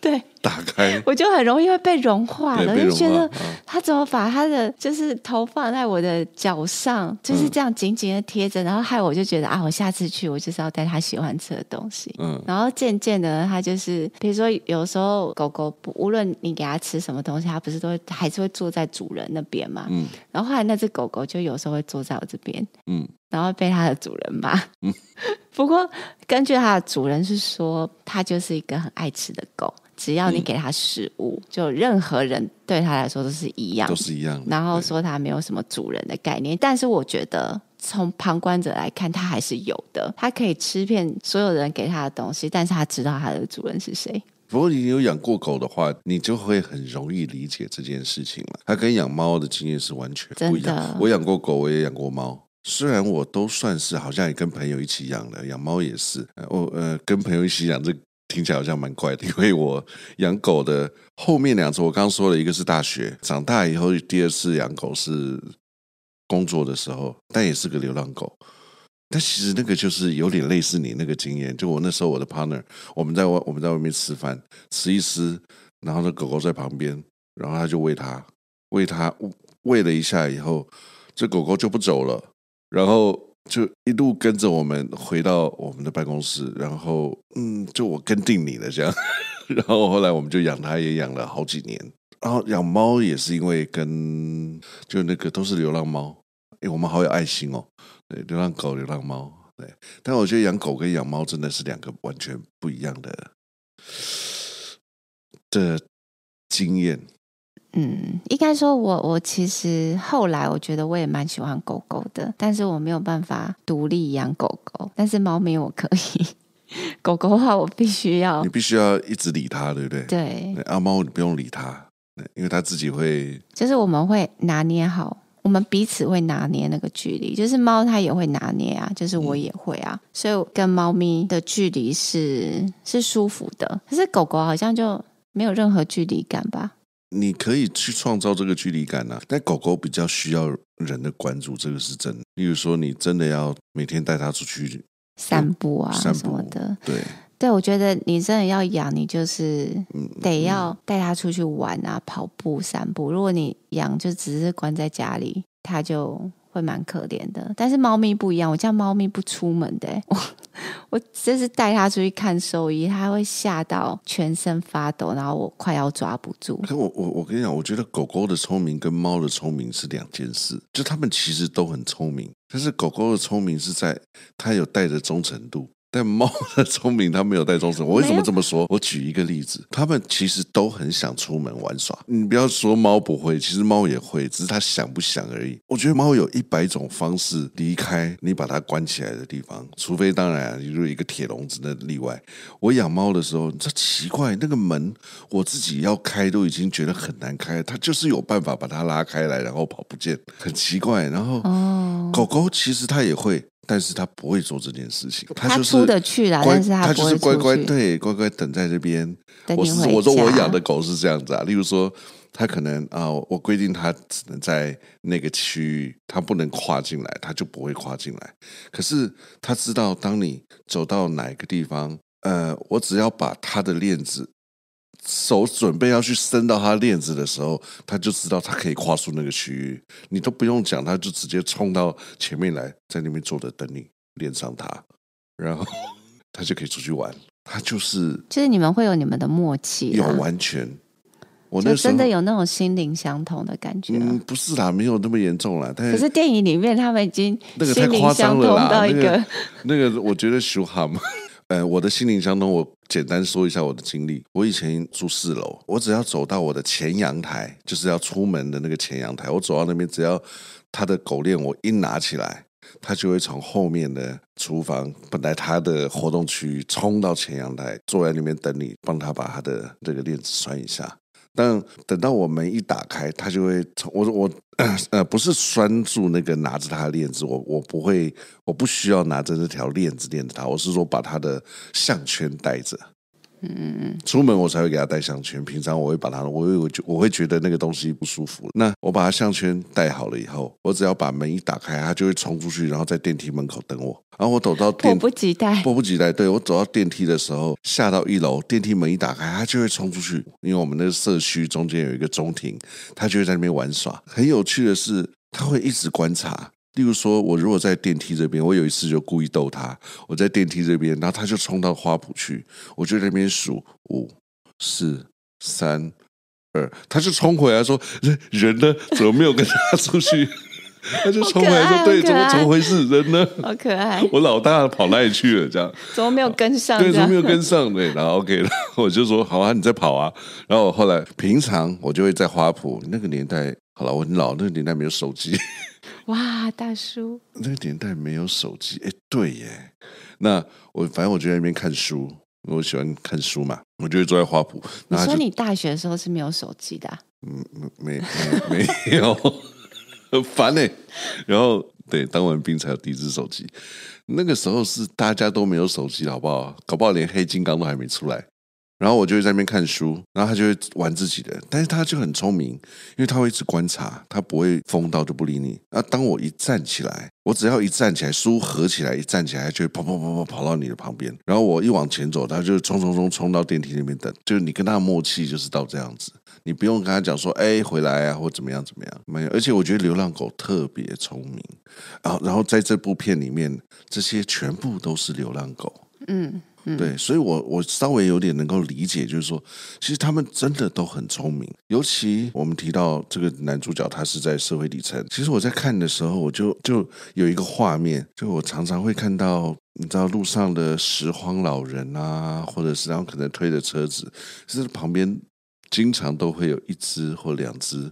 对，打开，我就很容易会被融化了，就觉得他怎么把他的就是头放在我的脚上，就是这样紧紧的贴着，然后害我就觉得啊，我下次去我就是要带他喜欢吃的东西。嗯，然后渐渐的，他就是比如说有时候狗狗不无论你给他吃什么东西，它不是都会还是会坐在主人那边嘛。嗯，然后后来那只狗狗就有时候会坐在我这边。嗯，然后被它的主人骂。嗯，不过根据它的主人是说，它就是一个很爱吃的狗。只要你给它食物，嗯、就任何人对它来说都是一样，都是一样。然后说它没有什么主人的概念，但是我觉得从旁观者来看，它还是有的。它可以吃遍所有人给它的东西，但是它知道它的主人是谁。不过你有养过狗的话，你就会很容易理解这件事情了。它跟养猫的经验是完全不一样。的我养过狗，我也养过猫，虽然我都算是好像也跟朋友一起养的，养猫也是。我呃跟朋友一起养这。听起来好像蛮怪的，因为我养狗的后面两次，我刚刚说了一个是大学长大以后，第二次养狗是工作的时候，但也是个流浪狗。但其实那个就是有点类似你那个经验，就我那时候我的 partner，我们在外我们在外面吃饭，吃一吃，然后那狗狗在旁边，然后他就喂它，喂它喂了一下以后，这狗狗就不走了，然后就一路跟着我们回到我们的办公室，然后嗯，就我跟定你了这样，然后后来我们就养它，也养了好几年。然后养猫也是因为跟就那个都是流浪猫，哎，我们好有爱心哦，对，流浪狗、流浪猫，对。但我觉得养狗跟养猫真的是两个完全不一样的的经验。嗯，应该说我我其实后来我觉得我也蛮喜欢狗狗的，但是我没有办法独立养狗狗，但是猫咪我可以。狗狗的话，我必须要，你必须要一直理它，对不对？对。阿猫你不用理它。因为它自己会，就是我们会拿捏好，我们彼此会拿捏那个距离。就是猫它也会拿捏啊，就是我也会啊，嗯、所以跟猫咪的距离是是舒服的。可是狗狗好像就没有任何距离感吧？你可以去创造这个距离感啊，但狗狗比较需要人的关注，这个是真的。例如说，你真的要每天带它出去散步啊，散步什么的，对。对，我觉得你真的要养，你就是得要带它出去玩啊，跑步、散步。如果你养就只是关在家里，它就会蛮可怜的。但是猫咪不一样，我家猫咪不出门的，我我这是带它出去看兽医，它会吓到全身发抖，然后我快要抓不住。可我我我跟你讲，我觉得狗狗的聪明跟猫的聪明是两件事，就它们其实都很聪明，但是狗狗的聪明是在它有带着忠诚度。但猫的 聪明，它没有带忠诚。我为什么这么说？我举一个例子，它们其实都很想出门玩耍。你不要说猫不会，其实猫也会，只是它想不想而已。我觉得猫有一百种方式离开你把它关起来的地方，除非当然，比如一个铁笼子的例外。我养猫的时候，这奇怪，那个门我自己要开都已经觉得很难开，它就是有办法把它拉开来，然后跑不见，很奇怪。然后，狗狗其实它也会。但是他不会做这件事情，他就是出得去啦，但是他，他就是乖乖对乖乖等在这边。我是我说我养的狗是这样子啊，例如说他可能啊，我规定他只能在那个区域，他不能跨进来，他就不会跨进来。可是他知道，当你走到哪个地方，呃，我只要把他的链子。手准备要去伸到他链子的时候，他就知道他可以跨出那个区域，你都不用讲，他就直接冲到前面来，在那边坐着等你链上他，然后 他就可以出去玩。他就是，就是你们会有你们的默契，有完全，我那就真的有那种心灵相通的感觉。嗯，不是啦，没有那么严重啦。但是可是电影里面他们已经那个太夸张了啦，那个那个我觉得修哈嘛。呃，我的心灵相通，我简单说一下我的经历。我以前住四楼，我只要走到我的前阳台，就是要出门的那个前阳台，我走到那边，只要他的狗链我一拿起来，他就会从后面的厨房，本来他的活动区域，冲到前阳台，坐在那边等你，帮他把他的这个链子拴一下。但等到我门一打开，他就会从我我呃不是拴住那个拿着他的链子，我我不会，我不需要拿着这条链子链着他，我是说把他的项圈带着。嗯嗯嗯，出门我才会给他戴项圈。平常我会把他，我会我我会觉得那个东西不舒服。那我把他项圈戴好了以后，我只要把门一打开，他就会冲出去，然后在电梯门口等我。然后我走到电，迫不及待，迫不及待。对，我走到电梯的时候，下到一楼，电梯门一打开，他就会冲出去。因为我们那个社区中间有一个中庭，他就会在那边玩耍。很有趣的是，他会一直观察。例如说，我如果在电梯这边，我有一次就故意逗他，我在电梯这边，然后他就冲到花圃去，我就在那边数五、四、三、二，他就冲回来说：“人人呢？怎么没有跟他出去？” 他就冲回来说：“对，怎么怎么回事？人呢？好可爱！我老大跑哪里去了？这样怎么没有跟上？对，怎么没有跟上？对，然后 OK 了，我就说：好啊，你在跑啊。然后我后来平常我就会在花圃那个年代，好了，我很老，那个年代没有手机。”哇，大叔，那个年代没有手机，哎，对耶。那我反正我就在那边看书，我喜欢看书嘛，我就会坐在花圃。你说你大学的时候是没有手机的？嗯，没没没，没有，很烦呢。然后对，当完兵才有第一只手机。那个时候是大家都没有手机，好不好？搞不好连黑金刚都还没出来。然后我就会在那边看书，然后他就会玩自己的，但是他就很聪明，因为他会一直观察，他不会疯到就不理你。那当我一站起来，我只要一站起来，书合起来，一站起来，他就会跑跑跑跑跑到你的旁边。然后我一往前走，他就冲冲冲冲到电梯那边等。就是你跟他默契就是到这样子。你不用跟他讲说，哎，回来啊，或怎么样怎么样，没有。而且我觉得流浪狗特别聪明，然后然后在这部片里面，这些全部都是流浪狗，嗯。对，所以我，我我稍微有点能够理解，就是说，其实他们真的都很聪明。尤其我们提到这个男主角，他是在社会底层。其实我在看的时候，我就就有一个画面，就我常常会看到，你知道路上的拾荒老人啊，或者是然后可能推着车子，是旁边经常都会有一只或两只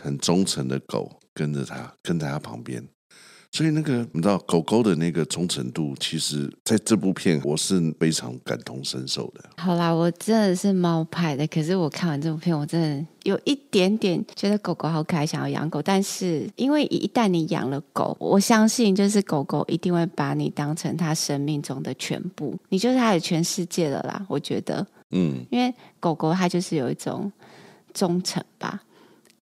很忠诚的狗跟着他，跟在他旁边。所以那个你知道狗狗的那个忠诚度，其实在这部片我是非常感同身受的。好啦，我真的是猫派的，可是我看完这部片，我真的有一点点觉得狗狗好可爱，想要养狗。但是因为一旦你养了狗，我相信就是狗狗一定会把你当成它生命中的全部，你就是它的全世界了啦。我觉得，嗯，因为狗狗它就是有一种忠诚吧。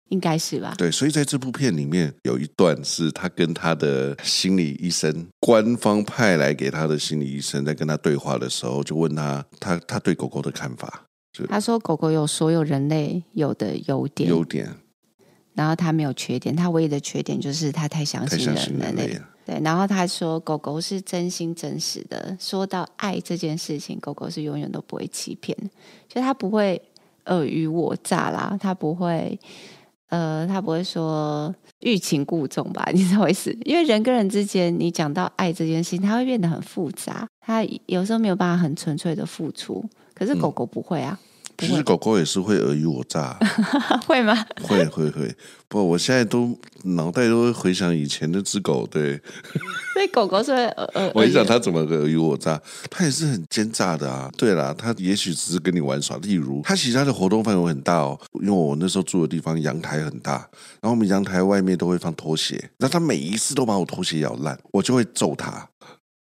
应该是吧。对，所以在这部片里面有一段是他跟他的心理医生，官方派来给他的心理医生在跟他对话的时候，就问他他他对狗狗的看法。他说狗狗有所有人类有的优点，优点，然后他没有缺点，他唯一的缺点就是他太相信人，类。对，然后他说狗狗是真心真实的，说到爱这件事情，狗狗是永远都不会欺骗，就他不会尔虞我诈啦，他不会。呃，他不会说欲擒故纵吧？你知道我意思？因为人跟人之间，你讲到爱这件事情，它会变得很复杂，它有时候没有办法很纯粹的付出。可是狗狗不会啊。嗯其实狗狗也是会尔虞我诈，会吗？会会会，不，我现在都脑袋都会回想以前那只狗，对。所以狗狗是会呃，我跟你讲，它怎么个尔虞我诈？它也是很奸诈的啊。对啦，它也许只是跟你玩耍。例如，它其实它的活动范围很大哦，因为我那时候住的地方阳台很大，然后我们阳台外面都会放拖鞋，那它每一次都把我拖鞋咬烂，我就会揍它。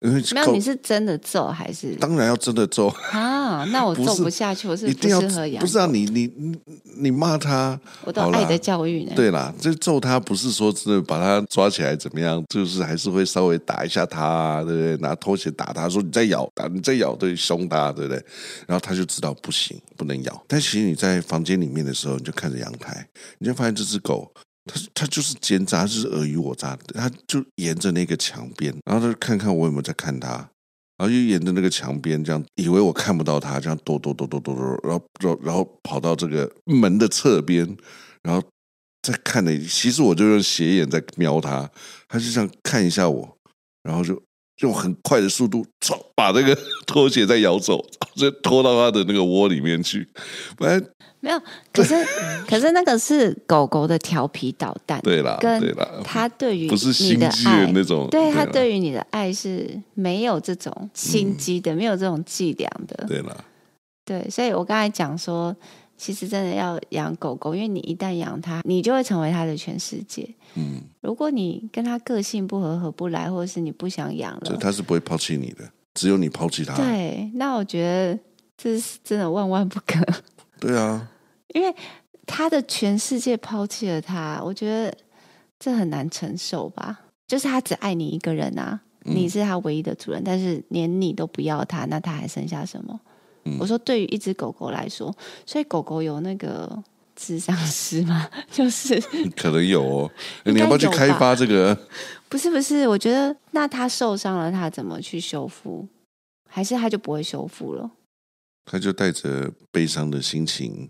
因为没有，你是真的揍还是？当然要真的揍啊！那我揍不下去，我是不适合养。不是啊，你你你你骂他，我都爱的教育呢。对啦，这揍他不是说真的把他抓起来怎么样，就是还是会稍微打一下他，对不对？拿拖鞋打他，说你再咬，打你再咬，对，凶他，对不对？然后他就知道不行，不能咬。但其实你在房间里面的时候，你就看着阳台，你就发现这只狗。他他就是奸诈，就是尔虞我诈。他就沿着那个墙边，然后他就看看我有没有在看他，然后又沿着那个墙边这样，以为我看不到他，这样躲躲躲躲躲躲，然后然后然后跑到这个门的侧边，然后再看的。其实我就用斜眼在瞄他，他就想看一下我，然后就用很快的速度，把那个 拖鞋再咬走，就拖到他的那个窝里面去，不然。没有，可是 可是那个是狗狗的调皮捣蛋，对啦，跟他对于不是心机的那种，对它对于你的爱是没有这种心机的，没有这种伎俩的，对啦，对，所以我刚才讲说，其实真的要养狗狗，因为你一旦养它，你就会成为它的全世界。嗯，如果你跟它个性不合、合不来，或者是你不想养了，它是不会抛弃你的，只有你抛弃它。对，那我觉得这是真的万万不可。对啊。因为他的全世界抛弃了他，我觉得这很难承受吧。就是他只爱你一个人啊，嗯、你是他唯一的主人，但是连你都不要他，那他还剩下什么？嗯、我说，对于一只狗狗来说，所以狗狗有那个智商师吗？就是可能有哦，你要不要去开发这个？不是不是，我觉得那它受伤了，它怎么去修复？还是它就不会修复了？他就带着悲伤的心情。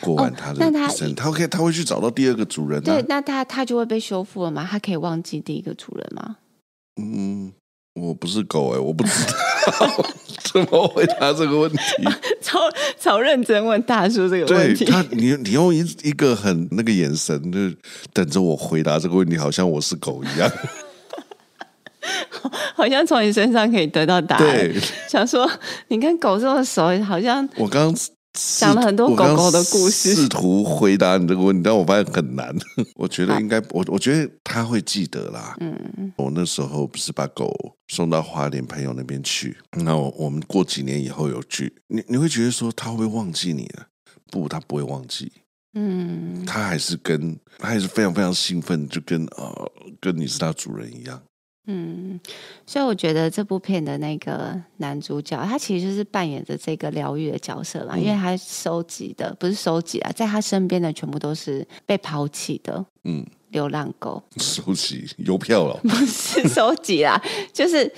过完他的一生，他可以，他会去找到第二个主人，啊。对，那他他就会被修复了吗？他可以忘记第一个主人吗？嗯，我不是狗哎，欸，我不知道 怎么回答这个问题。超超认真问大叔这个问题。他，你你用一一个很那个眼神，就等着我回答这个问题，好像我是狗一样。好像从你身上可以得到答案。对，想说你跟狗这么熟，好像我刚。讲了很多狗狗的故事，试图回答你这个问题，但我发现很难。我觉得应该，我我觉得他会记得啦。嗯，我那时候不是把狗送到花莲朋友那边去，那我，我们过几年以后有聚，你你会觉得说他会不会忘记你呢？不，他不会忘记。嗯，他还是跟他还是非常非常兴奋，就跟呃跟你是他主人一样。嗯，所以我觉得这部片的那个男主角，他其实就是扮演着这个疗愈的角色嘛，嗯、因为他收集的不是收集啊，在他身边的全部都是被抛弃的，嗯，流浪狗。收集邮票了？不是收集啦，就是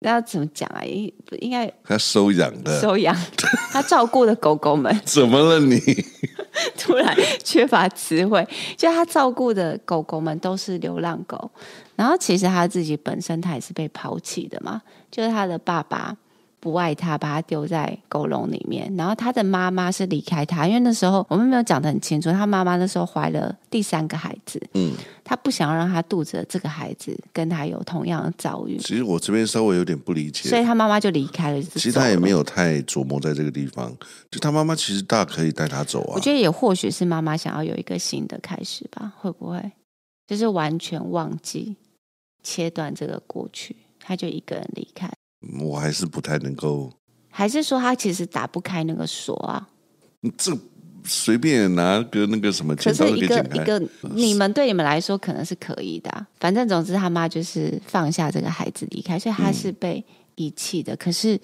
那要怎么讲啊？应应该他收养的，收养 他照顾的狗狗们。怎么了你？突然缺乏词汇，就他照顾的狗狗们都是流浪狗，然后其实他自己本身他也是被抛弃的嘛，就是他的爸爸不爱他，把他丢在狗笼里面，然后他的妈妈是离开他，因为那时候我们没有讲的很清楚，他妈妈那时候怀了第三个孩子，嗯，他不想要让他肚子的这个孩子跟他有同样的遭遇。其实我这边稍微有点不理解，所以他妈妈就离开了。其实他也没有太琢磨在这个地方，就他妈妈其实大可以带他走啊。我觉得也或许是妈妈想要有一个新的开始吧，会不会就是完全忘记切断这个过去，他就一个人离开。我还是不太能够，还是说他其实打不开那个锁啊？这随便拿个那个什么，可是一个一个，你们对你们来说可能是可以的。反正总之，他妈就是放下这个孩子离开，所以他是被遗弃的。可是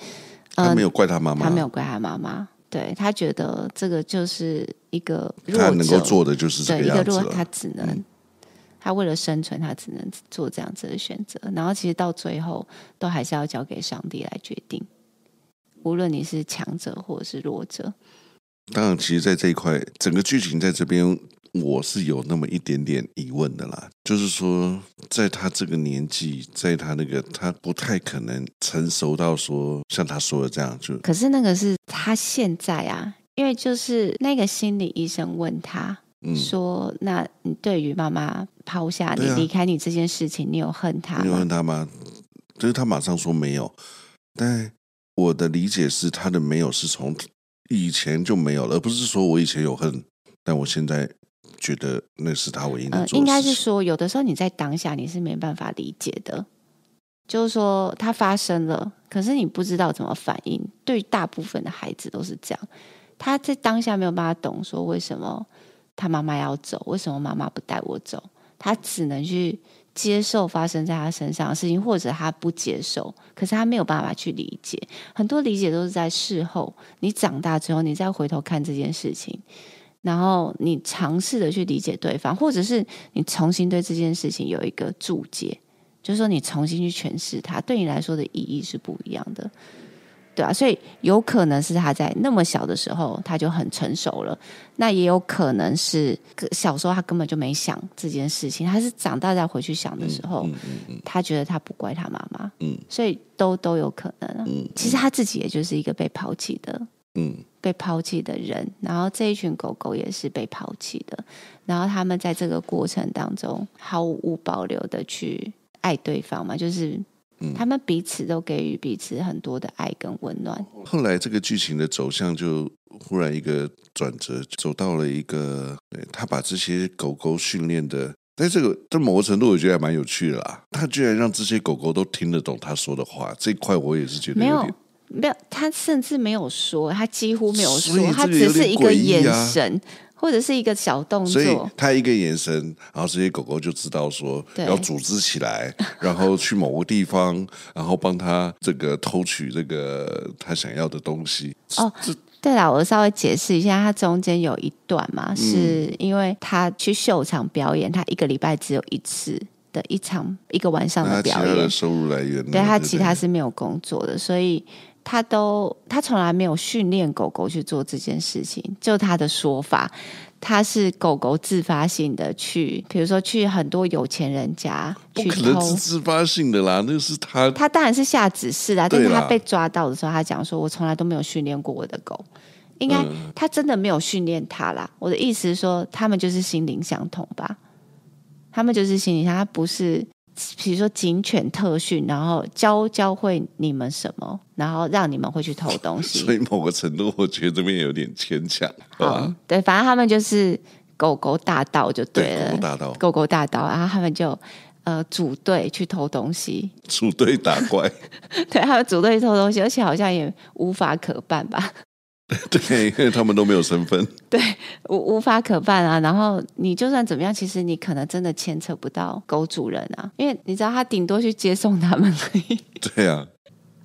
他没有怪他妈妈，他没有怪他妈妈，对，他觉得这个就是一个他能够做的就是这个样子，一个弱，他只能。他为了生存，他只能做这样子的选择。然后，其实到最后，都还是要交给上帝来决定。无论你是强者或者是弱者。当然，其实，在这一块，整个剧情在这边，我是有那么一点点疑问的啦。就是说，在他这个年纪，在他那个，他不太可能成熟到说像他说的这样。就可是那个是他现在啊，因为就是那个心理医生问他。说，那你对于妈妈抛下你离开你这件事情，你有恨他吗？你有恨他吗？就是他马上说没有，但我的理解是，他的没有是从以前就没有了，而不是说我以前有恨，但我现在觉得那是他唯一的。应该是说，有的时候你在当下你是没办法理解的，就是说它发生了，可是你不知道怎么反应。对于大部分的孩子都是这样，他在当下没有办法懂说为什么。他妈妈要走，为什么妈妈不带我走？他只能去接受发生在他身上的事情，或者他不接受，可是他没有办法去理解。很多理解都是在事后，你长大之后，你再回头看这件事情，然后你尝试的去理解对方，或者是你重新对这件事情有一个注解，就是说你重新去诠释它，对你来说的意义是不一样的。对啊，所以有可能是他在那么小的时候他就很成熟了，那也有可能是小时候他根本就没想这件事情，他是长大再回去想的时候，嗯嗯嗯、他觉得他不怪他妈妈，嗯、所以都都有可能、啊嗯。其实他自己也就是一个被抛弃的，嗯、被抛弃的人，然后这一群狗狗也是被抛弃的，然后他们在这个过程当中毫无保留的去爱对方嘛，就是。他们彼此都给予彼此很多的爱跟温暖。后来这个剧情的走向就忽然一个转折，走到了一个，他把这些狗狗训练的，但这个在某个程度我觉得还蛮有趣的啦。他居然让这些狗狗都听得懂他说的话，这一块我也是觉得没有没有，他甚至没有说，他几乎没有说，他只是一个眼神。或者是一个小动作，所以他一个眼神，然后这些狗狗就知道说要组织起来，然后去某个地方，然后帮他这个偷取这个他想要的东西。哦，对了，我稍微解释一下，它中间有一段嘛，是因为他去秀场表演，他一个礼拜只有一次的一场一个晚上的表演，他的收入来源，对他其他是没有工作的，所以。他都，他从来没有训练狗狗去做这件事情。就他的说法，他是狗狗自发性的去，比如说去很多有钱人家去偷。不可能是自发性的啦，那是他。他当然是下指示啦，但是他被抓到的时候，他讲说：“我从来都没有训练过我的狗。”应该他真的没有训练他啦。我的意思是说，他们就是心灵相通吧？他们就是心灵相通，他不是。比如说警犬特训，然后教教会你们什么，然后让你们会去偷东西。所以某个程度，我觉得这边有点牵强。好，对，反正他们就是狗狗大盗就对了，对，狗狗大盗，狗狗大盗，然后他们就呃组队去偷东西，组队打怪。对，他们组队偷东西，而且好像也无法可办吧。对，因为他们都没有身份，对，无无法可办啊。然后你就算怎么样，其实你可能真的牵扯不到狗主人啊，因为你知道他顶多去接送他们而已。对啊。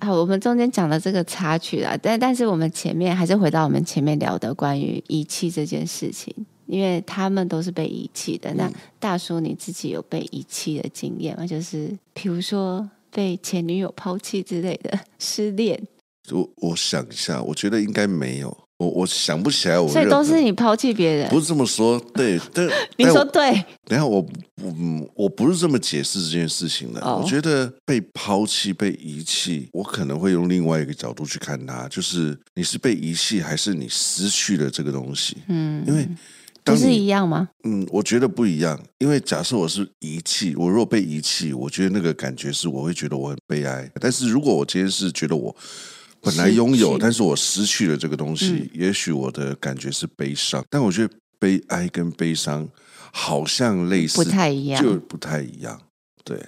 好，我们中间讲了这个插曲啦，但但是我们前面还是回到我们前面聊的关于遗弃这件事情，因为他们都是被遗弃的。那大叔你自己有被遗弃的经验吗？就是比如说被前女友抛弃之类的失恋。我我想一下，我觉得应该没有，我我想不起来我。所以都是你抛弃别人？不是这么说，对，但你说对。等下我我我不是这么解释这件事情的。Oh. 我觉得被抛弃、被遗弃，我可能会用另外一个角度去看它，就是你是被遗弃，还是你失去了这个东西？嗯，因为不是一样吗？嗯，我觉得不一样。因为假设我是遗弃，我如果被遗弃，我觉得那个感觉是我会觉得我很悲哀。但是如果我今天是觉得我本来拥有，但是我失去了这个东西，嗯、也许我的感觉是悲伤。但我觉得悲哀跟悲伤好像类似，不太一样，就不太一样。对，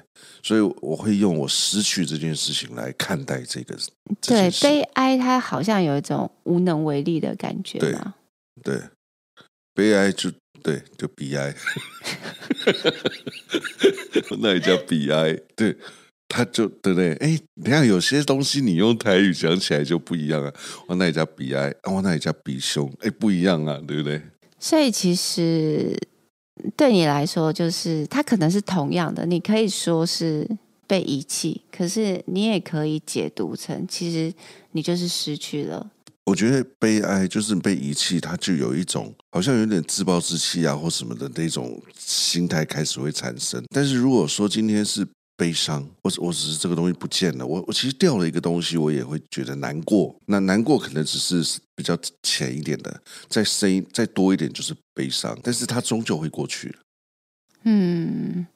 所以我会用我失去这件事情来看待这个。对，悲哀它好像有一种无能为力的感觉对，悲哀就对，就悲哀，那也叫悲哀。对。他就对不对？哎，你看有些东西你用台语讲起来就不一样啊。我那里叫比哀，我那里叫比凶，哎，不一样啊，对不对？所以其实对你来说，就是他可能是同样的，你可以说是被遗弃，可是你也可以解读成，其实你就是失去了。我觉得悲哀就是被遗弃，它就有一种好像有点自暴自弃啊，或什么的那种心态开始会产生。但是如果说今天是悲伤，我我只是这个东西不见了，我我其实掉了一个东西，我也会觉得难过。那难过可能只是比较浅一点的，再深再多一点就是悲伤，但是它终究会过去了。嗯，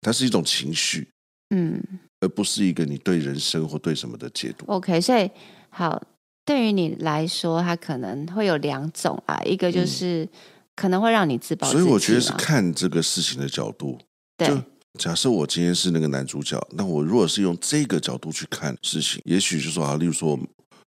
它是一种情绪，嗯，而不是一个你对人生或对什么的解读。OK，所以好，对于你来说，它可能会有两种啊，一个就是可能会让你自暴所以我觉得是看这个事情的角度，对。假设我今天是那个男主角，那我如果是用这个角度去看事情，也许就说啊，例如说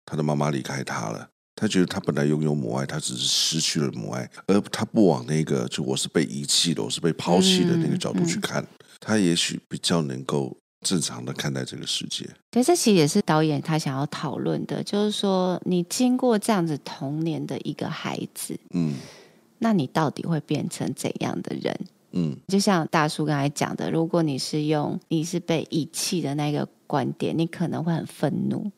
他的妈妈离开他了，他觉得他本来拥有母爱，他只是失去了母爱，而他不往那个就我是被遗弃的，我是被抛弃的那个角度去看，嗯嗯、他也许比较能够正常的看待这个世界。对，这其实也是导演他想要讨论的，就是说你经过这样子童年的一个孩子，嗯，那你到底会变成怎样的人？嗯，就像大叔刚才讲的，如果你是用你是被遗弃的那个观点，你可能会很愤怒，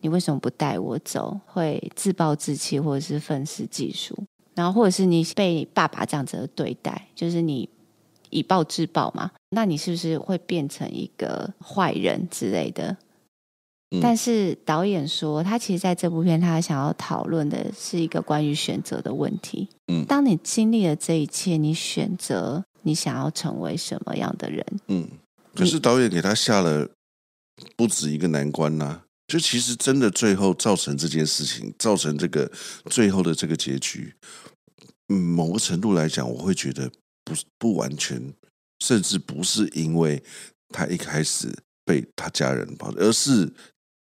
你为什么不带我走？会自暴自弃，或者是愤世嫉俗，然后或者是你被爸爸这样子的对待，就是你以暴制暴嘛？那你是不是会变成一个坏人之类的？嗯、但是导演说，他其实在这部片，他想要讨论的是一个关于选择的问题。嗯，当你经历了这一切，你选择。你想要成为什么样的人？嗯，可是导演给他下了不止一个难关呐、啊。就其实真的最后造成这件事情，造成这个最后的这个结局，嗯，某个程度来讲，我会觉得不不完全，甚至不是因为他一开始被他家人抱，而是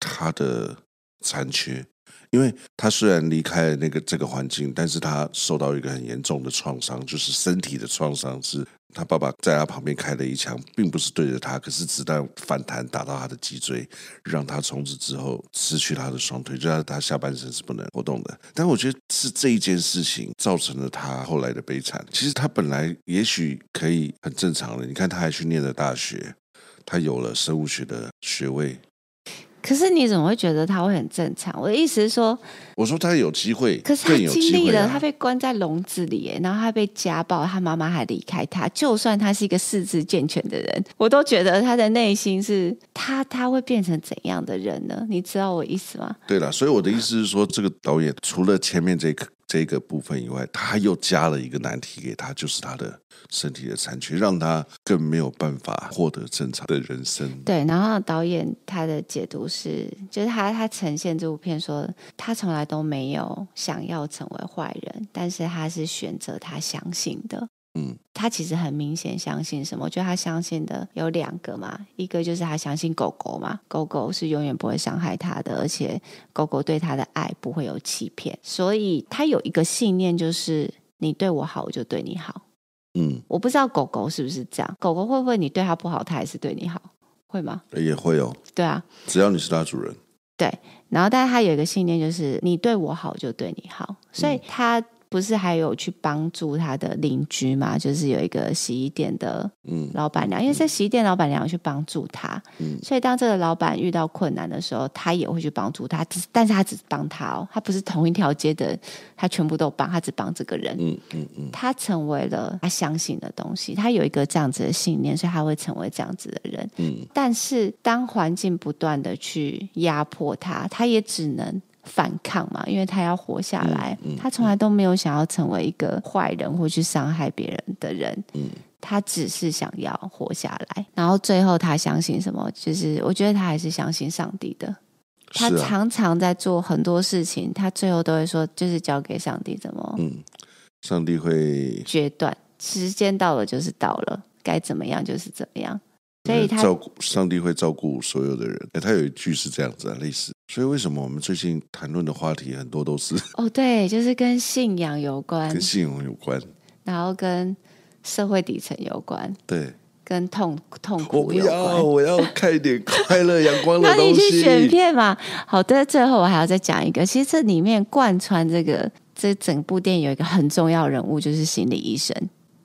他的残缺。因为他虽然离开了那个这个环境，但是他受到一个很严重的创伤，就是身体的创伤，是他爸爸在他旁边开了一枪，并不是对着他，可是子弹反弹打到他的脊椎，让他从此之后失去他的双腿，就让他下半身是不能活动的。但我觉得是这一件事情造成了他后来的悲惨。其实他本来也许可以很正常的，你看他还去念了大学，他有了生物学的学位。可是你怎么会觉得他会很正常？我的意思是说，我说他有机会，可是他经历了，他被关在笼子里，然后他被家暴，他妈妈还离开他。就算他是一个四肢健全的人，我都觉得他的内心是他，他会变成怎样的人呢？你知道我意思吗？对了，所以我的意思是说，这个导演除了前面这个。这个部分以外，他又加了一个难题给他，就是他的身体的残缺，让他更没有办法获得正常的人生。对，然后导演他的解读是，就是他他呈现这部片说，他从来都没有想要成为坏人，但是他是选择他相信的。嗯，他其实很明显相信什么？我觉得他相信的有两个嘛，一个就是他相信狗狗嘛，狗狗是永远不会伤害他的，而且狗狗对他的爱不会有欺骗，所以他有一个信念，就是你对我好，我就对你好。嗯，我不知道狗狗是不是这样，狗狗会不会你对它不好，它还是对你好？会吗？也会哦。对啊，只要你是它主人。对，然后但是他有一个信念，就是你对我好，就对你好，所以他。不是还有去帮助他的邻居吗？就是有一个洗衣店的老板娘，嗯、因为在洗衣店老板娘去帮助他，嗯、所以当这个老板遇到困难的时候，他也会去帮助他。只是，但是他只帮他哦，他不是同一条街的，他全部都帮，他只帮这个人。嗯嗯嗯，他成为了他相信的东西，他有一个这样子的信念，所以他会成为这样子的人。嗯，但是当环境不断的去压迫他，他也只能。反抗嘛，因为他要活下来，嗯嗯、他从来都没有想要成为一个坏人或去伤害别人的人，嗯、他只是想要活下来。然后最后他相信什么？就是我觉得他还是相信上帝的。他常常在做很多事情，他最后都会说，就是交给上帝怎么？嗯，上帝会决断，时间到了就是到了，该怎么样就是怎么样。所以他照顾上帝会照顾所有的人。哎，他有一句是这样子啊，类似。所以为什么我们最近谈论的话题很多都是哦，对，就是跟信仰有关，跟信仰有关，然后跟社会底层有关，对，跟痛痛苦有关。我要，我要看一点快乐阳光的东西。那你去选片嘛？好的，最后我还要再讲一个。其实这里面贯穿这个这整部电影有一个很重要人物，就是心理医生。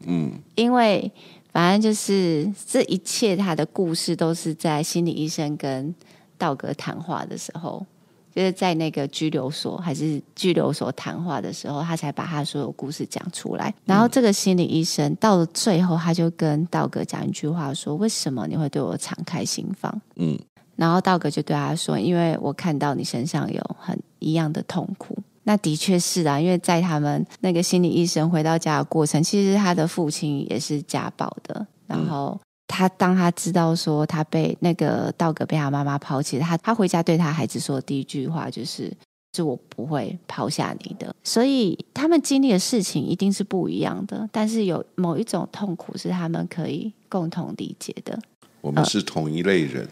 嗯，因为。反正就是这一切，他的故事都是在心理医生跟道格谈话的时候，就是在那个拘留所还是拘留所谈话的时候，他才把他所有故事讲出来。然后这个心理医生到了最后，他就跟道格讲一句话说：“为什么你会对我敞开心房？”嗯，然后道格就对他说：“因为我看到你身上有很一样的痛苦。”那的确是啊，因为在他们那个心理医生回到家的过程，其实他的父亲也是家暴的。然后他当他知道说他被那个道格被他妈妈抛弃，他他回家对他孩子说的第一句话就是：“是我不会抛下你的。”所以他们经历的事情一定是不一样的，但是有某一种痛苦是他们可以共同理解的。我们是同一类人。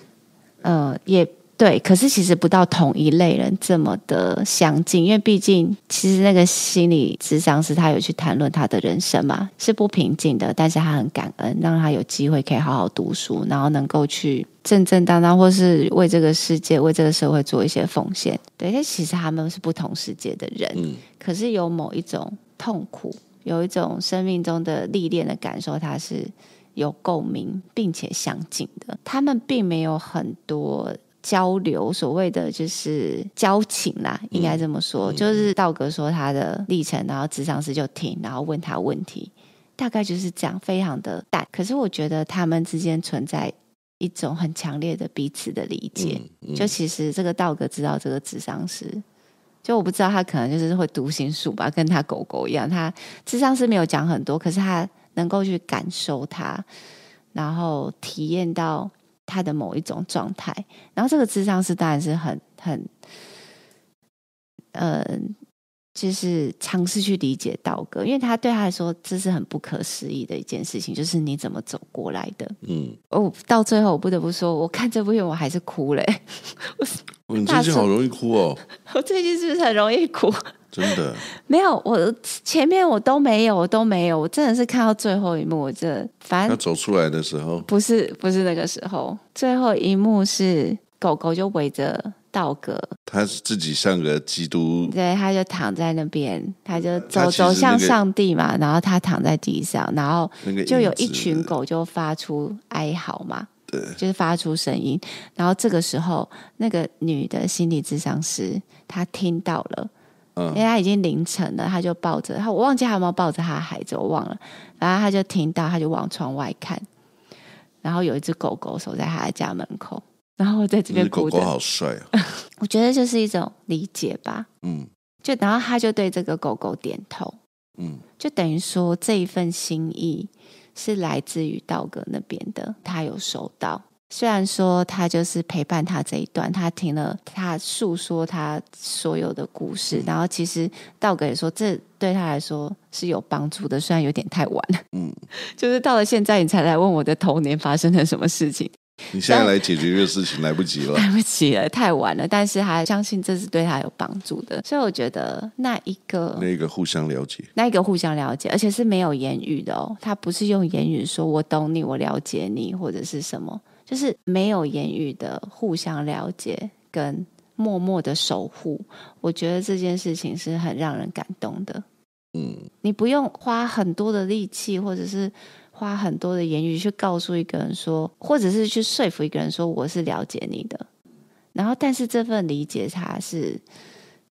呃，呃也。对，可是其实不到同一类人这么的相近，因为毕竟其实那个心理智商师他有去谈论他的人生嘛，是不平静的，但是他很感恩，让他有机会可以好好读书，然后能够去正正当当或是为这个世界、为这个社会做一些奉献。对，但其实他们是不同世界的人，嗯，可是有某一种痛苦，有一种生命中的历练的感受，他是有共鸣并且相近的。他们并没有很多。交流所谓的就是交情啦，应该这么说，嗯、就是道格说他的历程，然后智商师就听，然后问他问题，大概就是这样，非常的淡。可是我觉得他们之间存在一种很强烈的彼此的理解。嗯嗯、就其实这个道格知道这个智商师，就我不知道他可能就是会读心术吧，跟他狗狗一样，他智商师没有讲很多，可是他能够去感受他，然后体验到。他的某一种状态，然后这个智商是当然是很很，呃，就是尝试去理解道哥，因为他对他来说这是很不可思议的一件事情，就是你怎么走过来的？嗯，哦，到最后我不得不说，我看这部片我还是哭了。我你最近好容易哭哦，我最近是不是很容易哭？真的没有，我前面我都没有，我都没有，我真的是看到最后一幕，我这反正他走出来的时候，不是不是那个时候，最后一幕是狗狗就围着道格，他是自己像个基督，对，他就躺在那边，他就走、那个、走向上帝嘛，然后他躺在地上，然后就有一群狗就发出哀嚎嘛，对，就是发出声音，然后这个时候那个女的心理智商师她听到了。嗯。因为她已经凌晨了，她就抱着他，我忘记他有没有抱着她的孩子，我忘了。然后她就听到，她就往窗外看，然后有一只狗狗守在她的家门口，然后在这边哭。狗狗好帅啊！我觉得就是一种理解吧。嗯，就然后他就对这个狗狗点头。嗯，就等于说这一份心意是来自于道哥那边的，他有收到。虽然说他就是陪伴他这一段，他听了他诉说他所有的故事，然后其实道哥也说，这对他来说是有帮助的，虽然有点太晚了。嗯，就是到了现在你才来问我的童年发生了什么事情。你现在来解决这个事情来不及了，来不及了，太晚了。但是他相信这是对他有帮助的，所以我觉得那一个那一个互相了解，那一个互相了解，而且是没有言语的哦，他不是用言语说“我懂你，我了解你”或者是什么，就是没有言语的互相了解跟默默的守护。我觉得这件事情是很让人感动的。嗯，你不用花很多的力气，或者是。花很多的言语去告诉一个人说，或者是去说服一个人说我是了解你的，然后但是这份理解它是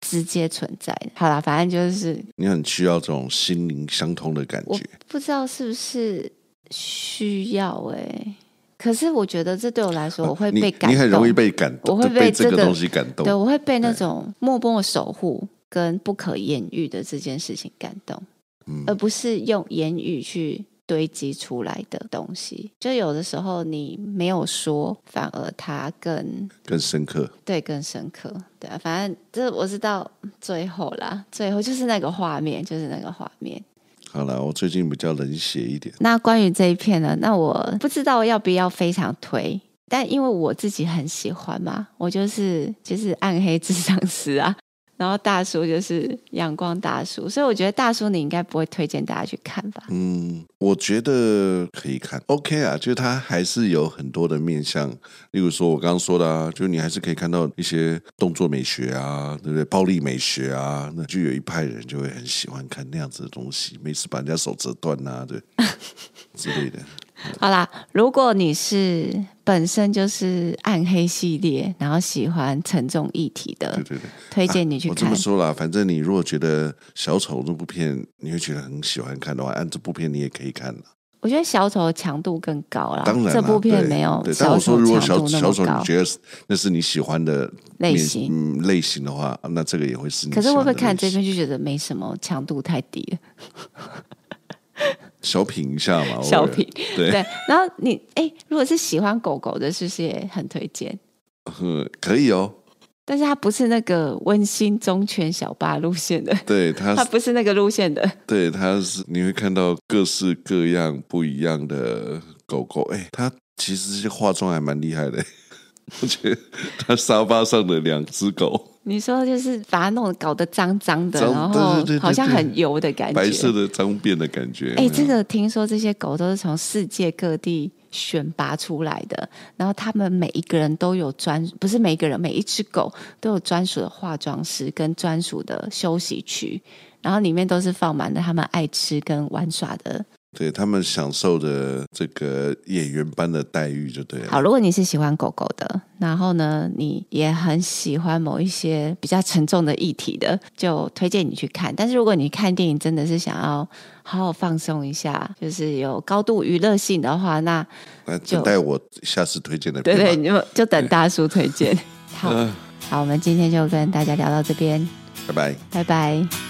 直接存在的。好啦，反正就是你很需要这种心灵相通的感觉，不知道是不是需要哎、欸？可是我觉得这对我来说，我会被感动，你，你很容易被感动，我会被，这个、东西感动，对，我会被那种默默守护跟不可言喻的这件事情感动，嗯、而不是用言语去。堆积出来的东西，就有的时候你没有说，反而它更更深刻。对，更深刻。对啊，反正这我知道最后啦，最后就是那个画面，就是那个画面。好了，我最近比较冷血一点。那关于这一片呢？那我不知道要不要非常推，但因为我自己很喜欢嘛，我就是就是暗黑智商师啊。然后大叔就是阳光大叔，所以我觉得大叔你应该不会推荐大家去看吧？嗯，我觉得可以看，OK 啊，就是他还是有很多的面向，例如说我刚刚说的啊，就是你还是可以看到一些动作美学啊，对不对？暴力美学啊，那就有一派人就会很喜欢看那样子的东西，每次把人家手折断啊，对之类的。好啦，如果你是本身就是暗黑系列，然后喜欢沉重议题的，对对对，推荐你去看。啊，我这么说啦，反正你如果觉得小丑这部片你会觉得很喜欢看的话，按这部片你也可以看。我觉得小丑的强度更高啦，当然这部片没有小丑强度那么高。小丑你觉得那是你喜欢的类型，嗯，类型的话，那这个也会是你。可是会不会看这边就觉得没什么强度太低了？小品一下嘛，小品对，对。然后你哎，如果是喜欢狗狗的，是不是也很推荐？嗯，可以哦。但是它不是那个温馨忠犬小八路线的，对，它 它不是那个路线的。对，它是你会看到各式各样不一样的狗狗。哎，它其实这些化妆还蛮厉害的。我觉得它沙发上的两只狗。你说就是把它弄得搞得脏脏的，然后好像很油的感觉，白色的脏辫的感觉。哎，这个听说这些狗都是从世界各地选拔出来的，然后他们每一个人都有专，不是每一个人，每一只狗都有专属的化妆师跟专属的休息区，然后里面都是放满了他们爱吃跟玩耍的。对，他们享受的这个演员般的待遇就对了。好，如果你是喜欢狗狗的，然后呢，你也很喜欢某一些比较沉重的议题的，就推荐你去看。但是如果你看电影真的是想要好好放松一下，就是有高度娱乐性的话，那那就待我下次推荐的。对对，你就就等大叔推荐。好，好，我们今天就跟大家聊到这边，拜拜，拜拜。